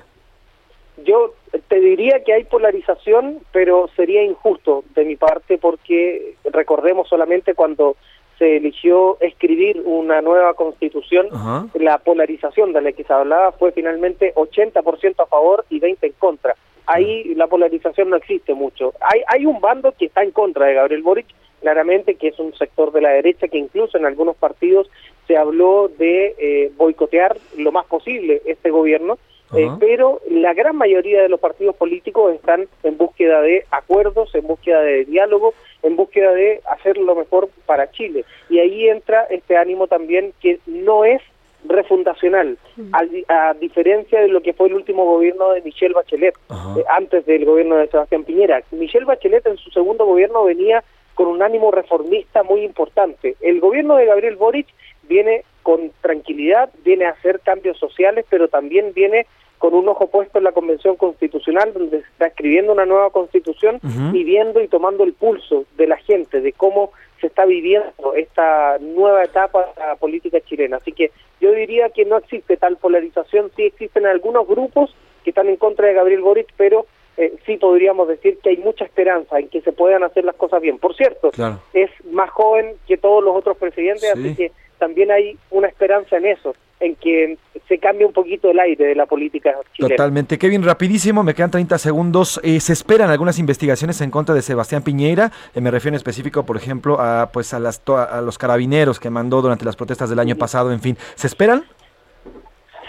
yo te diría que hay polarización, pero sería injusto de mi parte porque recordemos solamente cuando se eligió escribir una nueva constitución, la polarización de la que se hablaba fue finalmente 80% a favor y 20% en contra. Ahí la polarización no existe mucho. Hay, hay un bando que está en contra de Gabriel Boric, claramente, que es un sector de la derecha que incluso en algunos partidos se habló de eh, boicotear lo más posible este gobierno, eh, pero la gran mayoría de los partidos políticos están en búsqueda de acuerdos, en búsqueda de diálogo, en búsqueda de hacer lo mejor para Chile. Y ahí entra este ánimo también que no es refundacional, a, diferencia de lo que fue el último gobierno de Michelle Bachelet, eh, antes del gobierno de Sebastián Piñera. Michelle Bachelet en su segundo gobierno venía con un ánimo reformista muy importante. El gobierno de Gabriel Boric viene con tranquilidad, viene a hacer cambios sociales, pero también viene con un ojo puesto en la Convención Constitucional, donde se está escribiendo una nueva constitución y viendo y tomando el pulso de la gente, de cómo se está viviendo esta nueva etapa de la política chilena. Así que yo diría que no existe tal polarización, sí existen algunos grupos que están en contra de Gabriel Boric, pero eh, sí podríamos decir que hay mucha esperanza en que se puedan hacer las cosas bien. Por cierto, es más joven que todos los otros presidentes, así que también hay una esperanza en eso, en que se cambie un poquito el aire de la política chilena. Totalmente. Kevin, rapidísimo, me quedan 30 segundos. Eh, ¿Se esperan algunas investigaciones en contra de Sebastián Piñeira? Eh, me refiero en específico, por ejemplo, a, pues a, las, a los carabineros que mandó durante las protestas del año pasado, en fin. ¿Se esperan?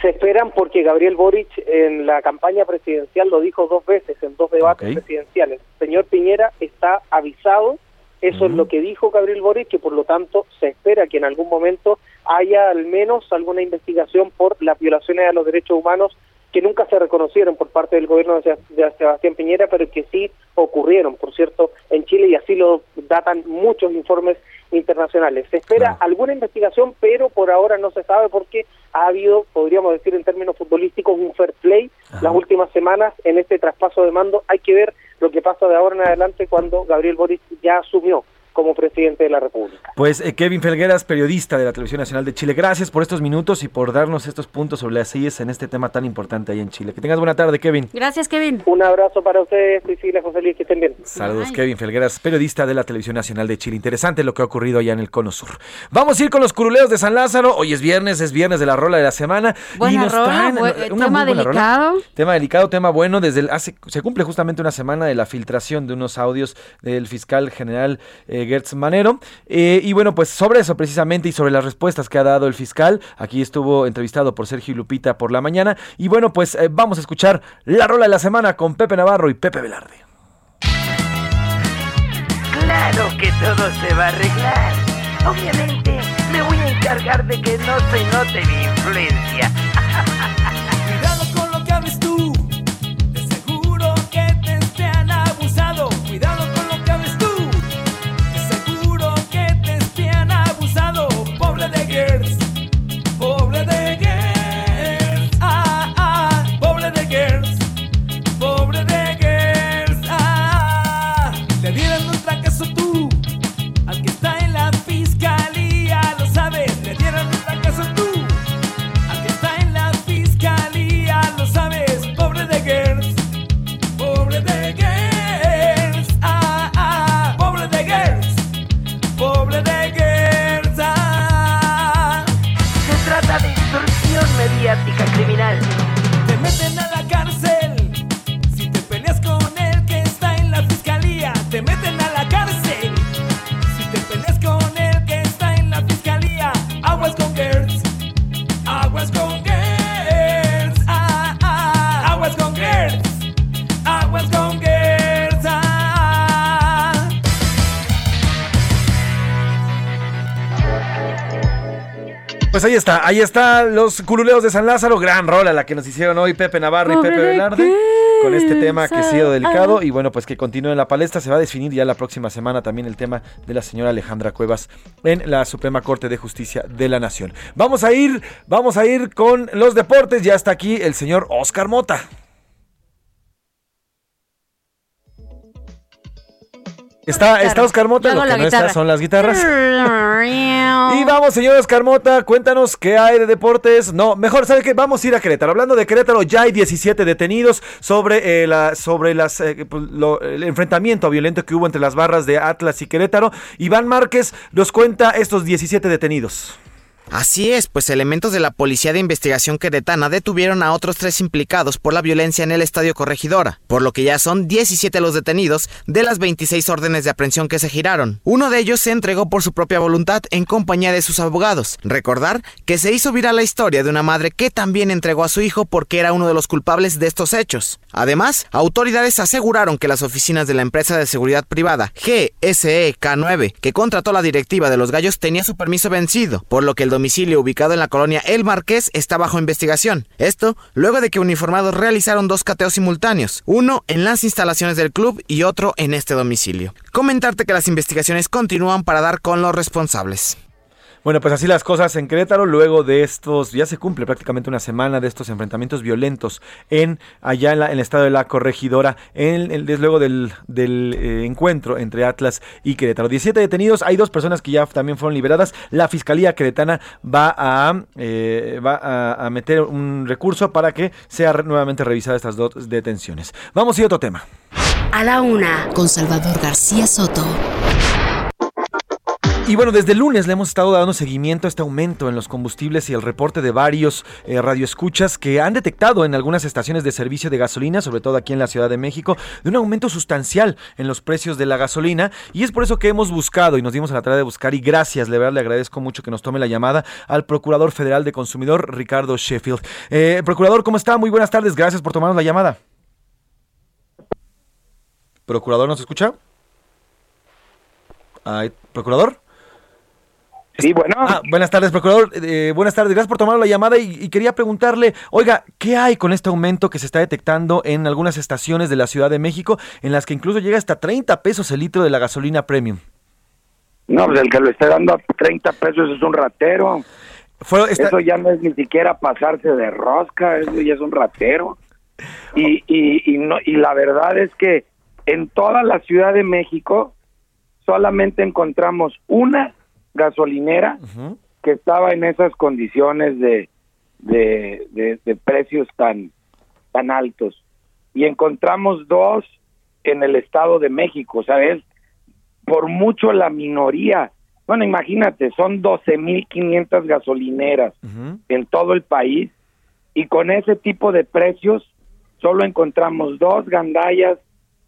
se esperan porque Gabriel Boric en la campaña presidencial lo dijo dos veces en dos debates presidenciales. Señor Piñera está avisado, eso es lo que dijo Gabriel Boric y por lo tanto se espera que en algún momento haya al menos alguna investigación por las violaciones a los derechos humanos que nunca se reconocieron por parte del gobierno de Sebastián Piñera, pero que sí ocurrieron, por cierto, en Chile y así lo datan muchos informes internacionales. Se espera alguna investigación, pero por ahora no se sabe porque ha habido, podríamos decir en términos futbolísticos, un fair play las últimas semanas en este traspaso de mando. Hay que ver lo que pasa de ahora en adelante cuando Gabriel Boris ya asumió como presidente de la República. Pues eh, Kevin Felgueras, periodista de la Televisión Nacional de Chile, gracias por estos minutos y por darnos estos puntos sobre las IES en este tema tan importante ahí en Chile. Que tengas buena tarde, Kevin. Gracias, Kevin. Un abrazo para ustedes, Priscila, José Luis, que estén bien. Saludos, Kevin Felgueras, periodista de la Televisión Nacional de Chile. Interesante lo que ha ocurrido allá en el Cono Sur. Vamos a ir con los curuleos de San Lázaro. Hoy es viernes, es viernes de la rola de la semana. Buena y nos rola, tema delicado. Tema delicado, tema bueno. Desde el, hace, se cumple justamente una semana de la filtración de unos audios del fiscal general eh, Gertz Manero. Eh, y bueno, pues sobre eso precisamente y sobre las respuestas que ha dado el fiscal, aquí estuvo entrevistado por Sergio Lupita por la mañana. Y bueno, pues eh, vamos a escuchar la rola de la semana con Pepe Navarro y Pepe Velarde. Claro que todo se va a arreglar. Obviamente me voy a encargar de que no se note mi influencia. Pues ahí está, ahí está los curuleos de San Lázaro, gran rola la que nos hicieron hoy Pepe Navarro y Pepe Velarde con este tema que ha sido delicado y bueno, pues que continúe en la palestra, se va a definir ya la próxima semana también el tema de la señora Alejandra Cuevas en la Suprema Corte de Justicia de la Nación. Vamos a ir, vamos a ir con los deportes, ya está aquí el señor Oscar Mota. Está, está Oscar Mota, lo que no está son las guitarras. y vamos, señor Oscar Mota, cuéntanos qué hay de deportes. No, mejor, ¿sabe qué? Vamos a ir a Querétaro. Hablando de Querétaro, ya hay 17 detenidos sobre, eh, la, sobre las, eh, pues, lo, el enfrentamiento violento que hubo entre las barras de Atlas y Querétaro. Iván Márquez nos cuenta estos 17 detenidos. Así es, pues elementos de la Policía de Investigación Queretana detuvieron a otros tres implicados por la violencia en el Estadio Corregidora, por lo que ya son 17 los detenidos de las 26 órdenes de aprehensión que se giraron. Uno de ellos se entregó por su propia voluntad en compañía de sus abogados. Recordar que se hizo viral la historia de una madre que también entregó a su hijo porque era uno de los culpables de estos hechos. Además, autoridades aseguraron que las oficinas de la empresa de seguridad privada GSEK9, que contrató la directiva de los gallos, tenía su permiso vencido, por lo que el domicilio ubicado en la colonia El Marqués está bajo investigación. Esto luego de que uniformados realizaron dos cateos simultáneos, uno en las instalaciones del club y otro en este domicilio. Comentarte que las investigaciones continúan para dar con los responsables. Bueno, pues así las cosas en Querétaro, luego de estos, ya se cumple prácticamente una semana de estos enfrentamientos violentos en allá en, el estado de la corregidora, en, el, desde luego del, eh, encuentro entre Atlas y Querétaro. 17 detenidos, hay dos personas que ya también fueron liberadas. La Fiscalía Queretana va a, eh, va a, a meter un recurso para que sea nuevamente revisada estas dos detenciones. Vamos a ir a otro tema. A la una, con Salvador García Soto. Y bueno, desde lunes le hemos estado dando seguimiento a este aumento en los combustibles y el reporte de varios eh, radioescuchas que han detectado en algunas estaciones de servicio de gasolina, sobre todo aquí en la Ciudad de México, de un aumento sustancial en los precios de la gasolina. Y es por eso que hemos buscado y nos dimos a la tarea de buscar, y gracias, de verdad le agradezco mucho que nos tome la llamada al Procurador Federal de Consumidor, Ricardo Sheffield. Eh, Procurador, ¿cómo está? Muy buenas tardes, gracias por tomarnos la llamada. Procurador, ¿nos escucha? ¿Procurador? Sí, bueno. Ah, buenas tardes, procurador. Eh, buenas tardes, gracias por tomar la llamada y, quería preguntarle, oiga, ¿qué hay con este aumento que se está detectando en algunas estaciones de la Ciudad de México en las que incluso llega hasta 30 pesos el litro de la gasolina premium? No, pues el que lo esté dando a 30 pesos es un ratero. Eso ya no es ni siquiera pasarse de rosca, eso ya es un ratero. Y, y, y, no, y la verdad es que en toda la Ciudad de México solamente encontramos una gasolinera que estaba en esas condiciones de, de, precios tan, tan altos. Y encontramos dos en el Estado de México, ¿sabes? Por mucho la minoría. Bueno, imagínate, son 12.500 gasolineras en todo el país y con ese tipo de precios solo encontramos dos gandallas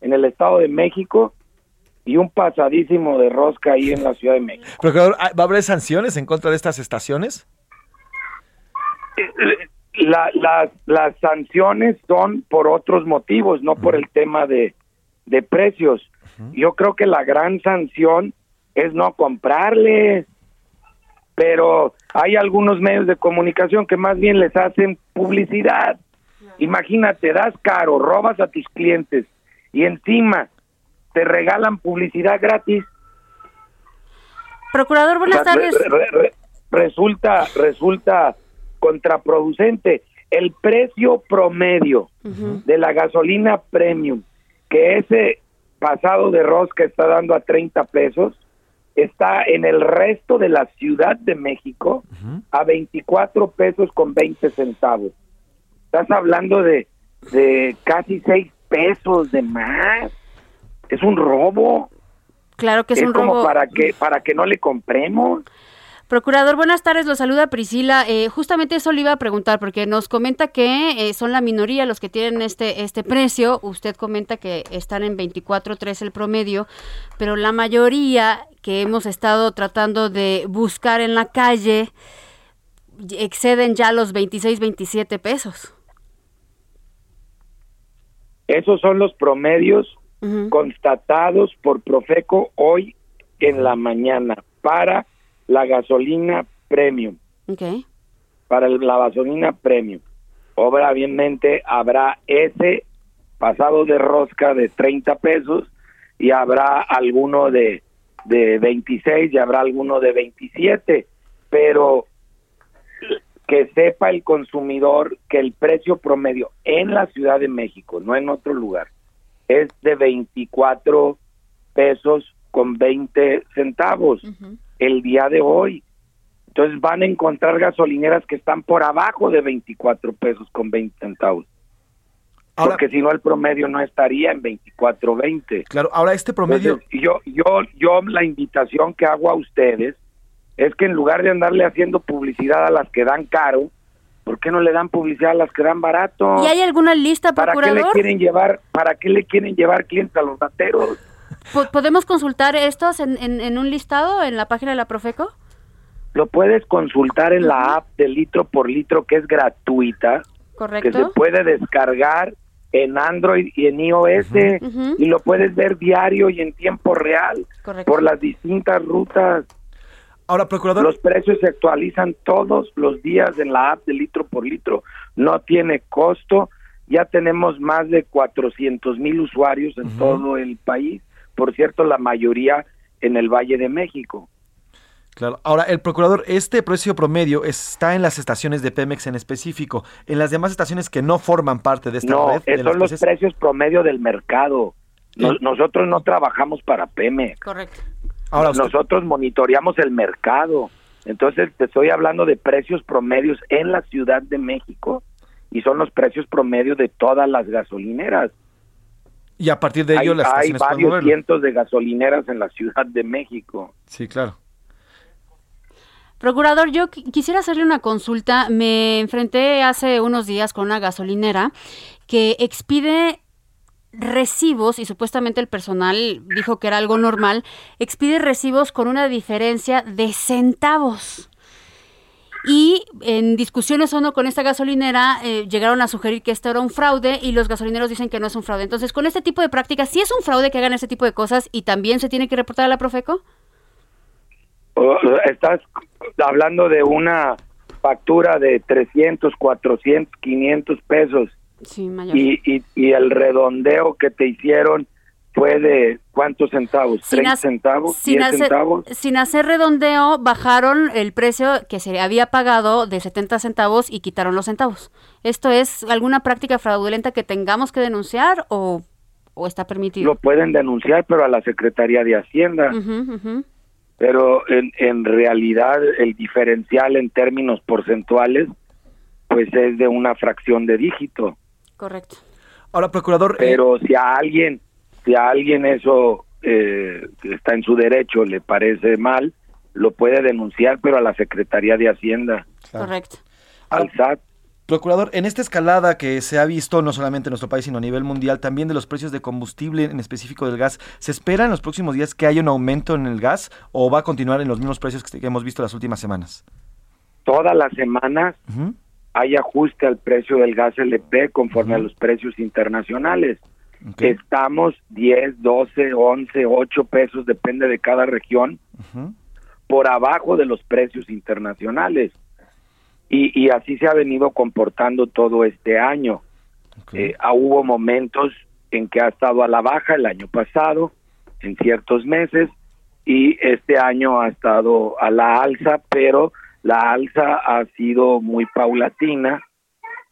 en el Estado de México y un pasadísimo de rosca ahí en la Ciudad de México. ¿va a haber sanciones en contra de estas estaciones? Eh, las sanciones son por otros motivos, no por el tema de, precios. Yo creo que la gran sanción es no comprarle, pero hay algunos medios de comunicación que más bien les hacen publicidad. Imagínate, das caro, robas a tus clientes y encima te regalan publicidad gratis. Procurador, buenas tardes. resulta, resulta contraproducente. El precio promedio de la gasolina premium, que ese pasado de rosca está dando a 30 pesos, está en el resto de la Ciudad de México a 24 pesos con 20 centavos. Estás hablando de, de casi 6 pesos de más es un robo. Claro que es, un como para que para que no le compremos. Procurador, buenas tardes, lo saluda Priscila. Eh, justamente eso le iba a preguntar, porque nos comenta que eh, son la minoría los que tienen este, este precio. Usted comenta que están en 24.3 el promedio, pero la mayoría que hemos estado tratando de buscar en la calle exceden ya los 26, 27 pesos. Esos son los promedios constatados por Profeco hoy en la mañana para la gasolina premium. Para la gasolina premium. Obviamente habrá ese pasado de rosca de 30 pesos y habrá alguno de, de 26 y habrá alguno de 27, pero que sepa el consumidor que el precio promedio en la Ciudad de México, no en otro lugar, es de 24 pesos con 20 centavos el día de hoy. Entonces van a encontrar gasolineras que están por abajo de 24 pesos con 20 centavos. porque si no el promedio no estaría en 24.20. Claro, ahora este promedio yo yo yo la invitación que hago a ustedes es que en lugar de andarle haciendo publicidad a las que dan caro, ¿Por qué no le dan publicidad a las que dan barato? ¿Y hay alguna lista, procurador? ¿Para qué le quieren llevar, para qué le quieren llevar clientes a los rateros? ¿Podemos consultar estos en, un listado en la página de la Profeco? Lo puedes consultar en la app de litro por litro que es gratuita. Correcto. Que se puede descargar en Android y en iOS y lo puedes ver diario y en tiempo real por las distintas rutas. Ahora, procurador. Los precios se actualizan todos los días en la app de litro por litro. No tiene costo. Ya tenemos más de 400 mil usuarios en todo el país. Por cierto, la mayoría en el Valle de México. Claro. Ahora, el procurador, este precio promedio está en las estaciones de Pemex en específico. En las demás estaciones que no forman parte de esta no, red. No, son los precios promedio del mercado. nosotros no trabajamos para Pemex. Correcto. Ahora, nosotros monitoreamos el mercado. Entonces, te estoy hablando de precios promedios en la Ciudad de México y son los precios promedios de todas las gasolineras. Y a partir de ello hay, las Hay varios cientos de gasolineras en la Ciudad de México. Sí, claro. Procurador, yo quisiera hacerle una consulta. Me enfrenté hace unos días con una gasolinera que expide recibos, y supuestamente el personal dijo que era algo normal, expide recibos con una diferencia de centavos. Y en discusiones o no con esta gasolinera eh, llegaron a sugerir que esto era un fraude y los gasolineros dicen que no es un fraude. Entonces, con este tipo de prácticas, ¿sí es un fraude que hagan ese tipo de cosas y también se tiene que reportar a la Profeco? Estás hablando de una factura de 300, 400, 500 pesos. Sí, mayor. Y, y, y el redondeo que te hicieron fue de cuántos centavos, Sin ¿30 hac- centavos, sin 10 hacer, centavos. sin hacer redondeo, bajaron el precio que se había pagado de 70 centavos y quitaron los centavos. ¿Esto es alguna práctica fraudulenta que tengamos que denunciar o, o está permitido? Lo pueden denunciar, pero a la Secretaría de Hacienda. Pero en, en realidad el diferencial en términos porcentuales pues es de una fracción de dígito. Correcto. Ahora, procurador. Pero si a alguien, si a alguien eso eh, está en su derecho, le parece mal, lo puede denunciar, pero a la Secretaría de Hacienda, Correcto. al SAT. Procurador, en esta escalada que se ha visto no solamente en nuestro país, sino a nivel mundial, también de los precios de combustible, en específico del gas, ¿se espera en los próximos días que haya un aumento en el gas o va a continuar en los mismos precios que hemos visto las últimas semanas? Todas las semanas hay ajuste al precio del gas LP conforme a los precios internacionales. Estamos 10, 12, 11, 8 pesos, depende de cada región, por abajo de los precios internacionales. Y, y así se ha venido comportando todo este año. Eh, ah, hubo momentos en que ha estado a la baja el año pasado, en ciertos meses, y este año ha estado a la alza, pero la alza ha sido muy paulatina.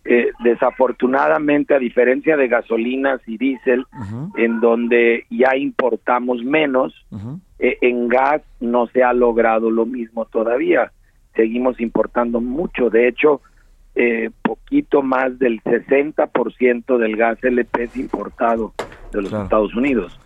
Eh, desafortunadamente, a diferencia de gasolinas y diésel, en donde ya importamos menos, eh, en gas no se ha logrado lo mismo todavía. Seguimos importando mucho. De hecho, eh, poquito más del 60% del gas LP es importado de los Estados Unidos.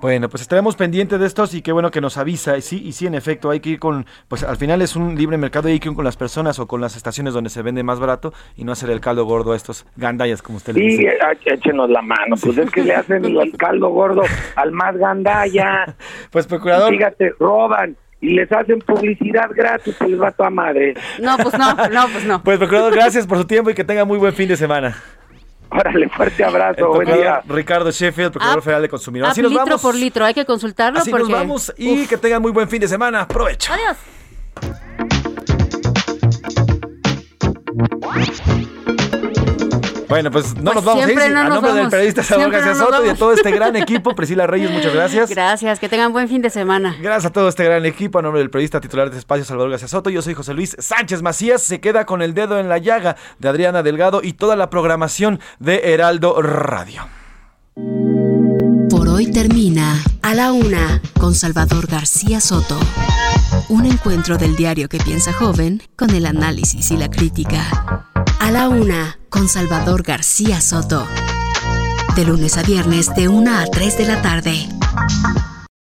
Bueno, pues estaremos pendientes de estos y qué bueno que nos avisa. Y sí, y sí, en efecto, hay que ir con, pues al final es un libre mercado y hay que ir con las personas o con las estaciones donde se vende más barato y no hacer el caldo gordo a estos gandallas, como usted le Sí, dice. é- échenos la mano, pues es que le hacen el caldo gordo al más gandalla. Pues procurador. Fíjate, roban y les hacen publicidad gratis, pues les va a toda madre. No, pues no, no, pues no. Pues procurador, gracias por su tiempo y que tenga muy buen fin de semana. Órale, fuerte El abrazo, buen día. Ricardo Sheffield, procurador federal de consumidor. Así nos litro vamos. por litro, hay que consultarlo Así porque... nos vamos y que tengan muy buen fin de semana. Provecho. Adiós. Bueno, pues no Pues nos vamos a ir. no a nombre del periodista Salvador no García Soto y de vamos. todo este gran equipo, Priscila Reyes, muchas gracias. Gracias, que tengan buen fin de semana. Gracias a todo este gran equipo, a nombre del periodista titular de este espacio, Salvador García Soto. Yo soy José Luis Sánchez Macías. Se queda con el dedo en la llaga de Adriana Delgado y toda la programación de Heraldo Radio. Por hoy termina A la Una con Salvador García Soto. Un encuentro del diario que piensa joven con el análisis y la crítica. A la Una con Salvador García Soto. De lunes a viernes de 1 a 3 de la tarde.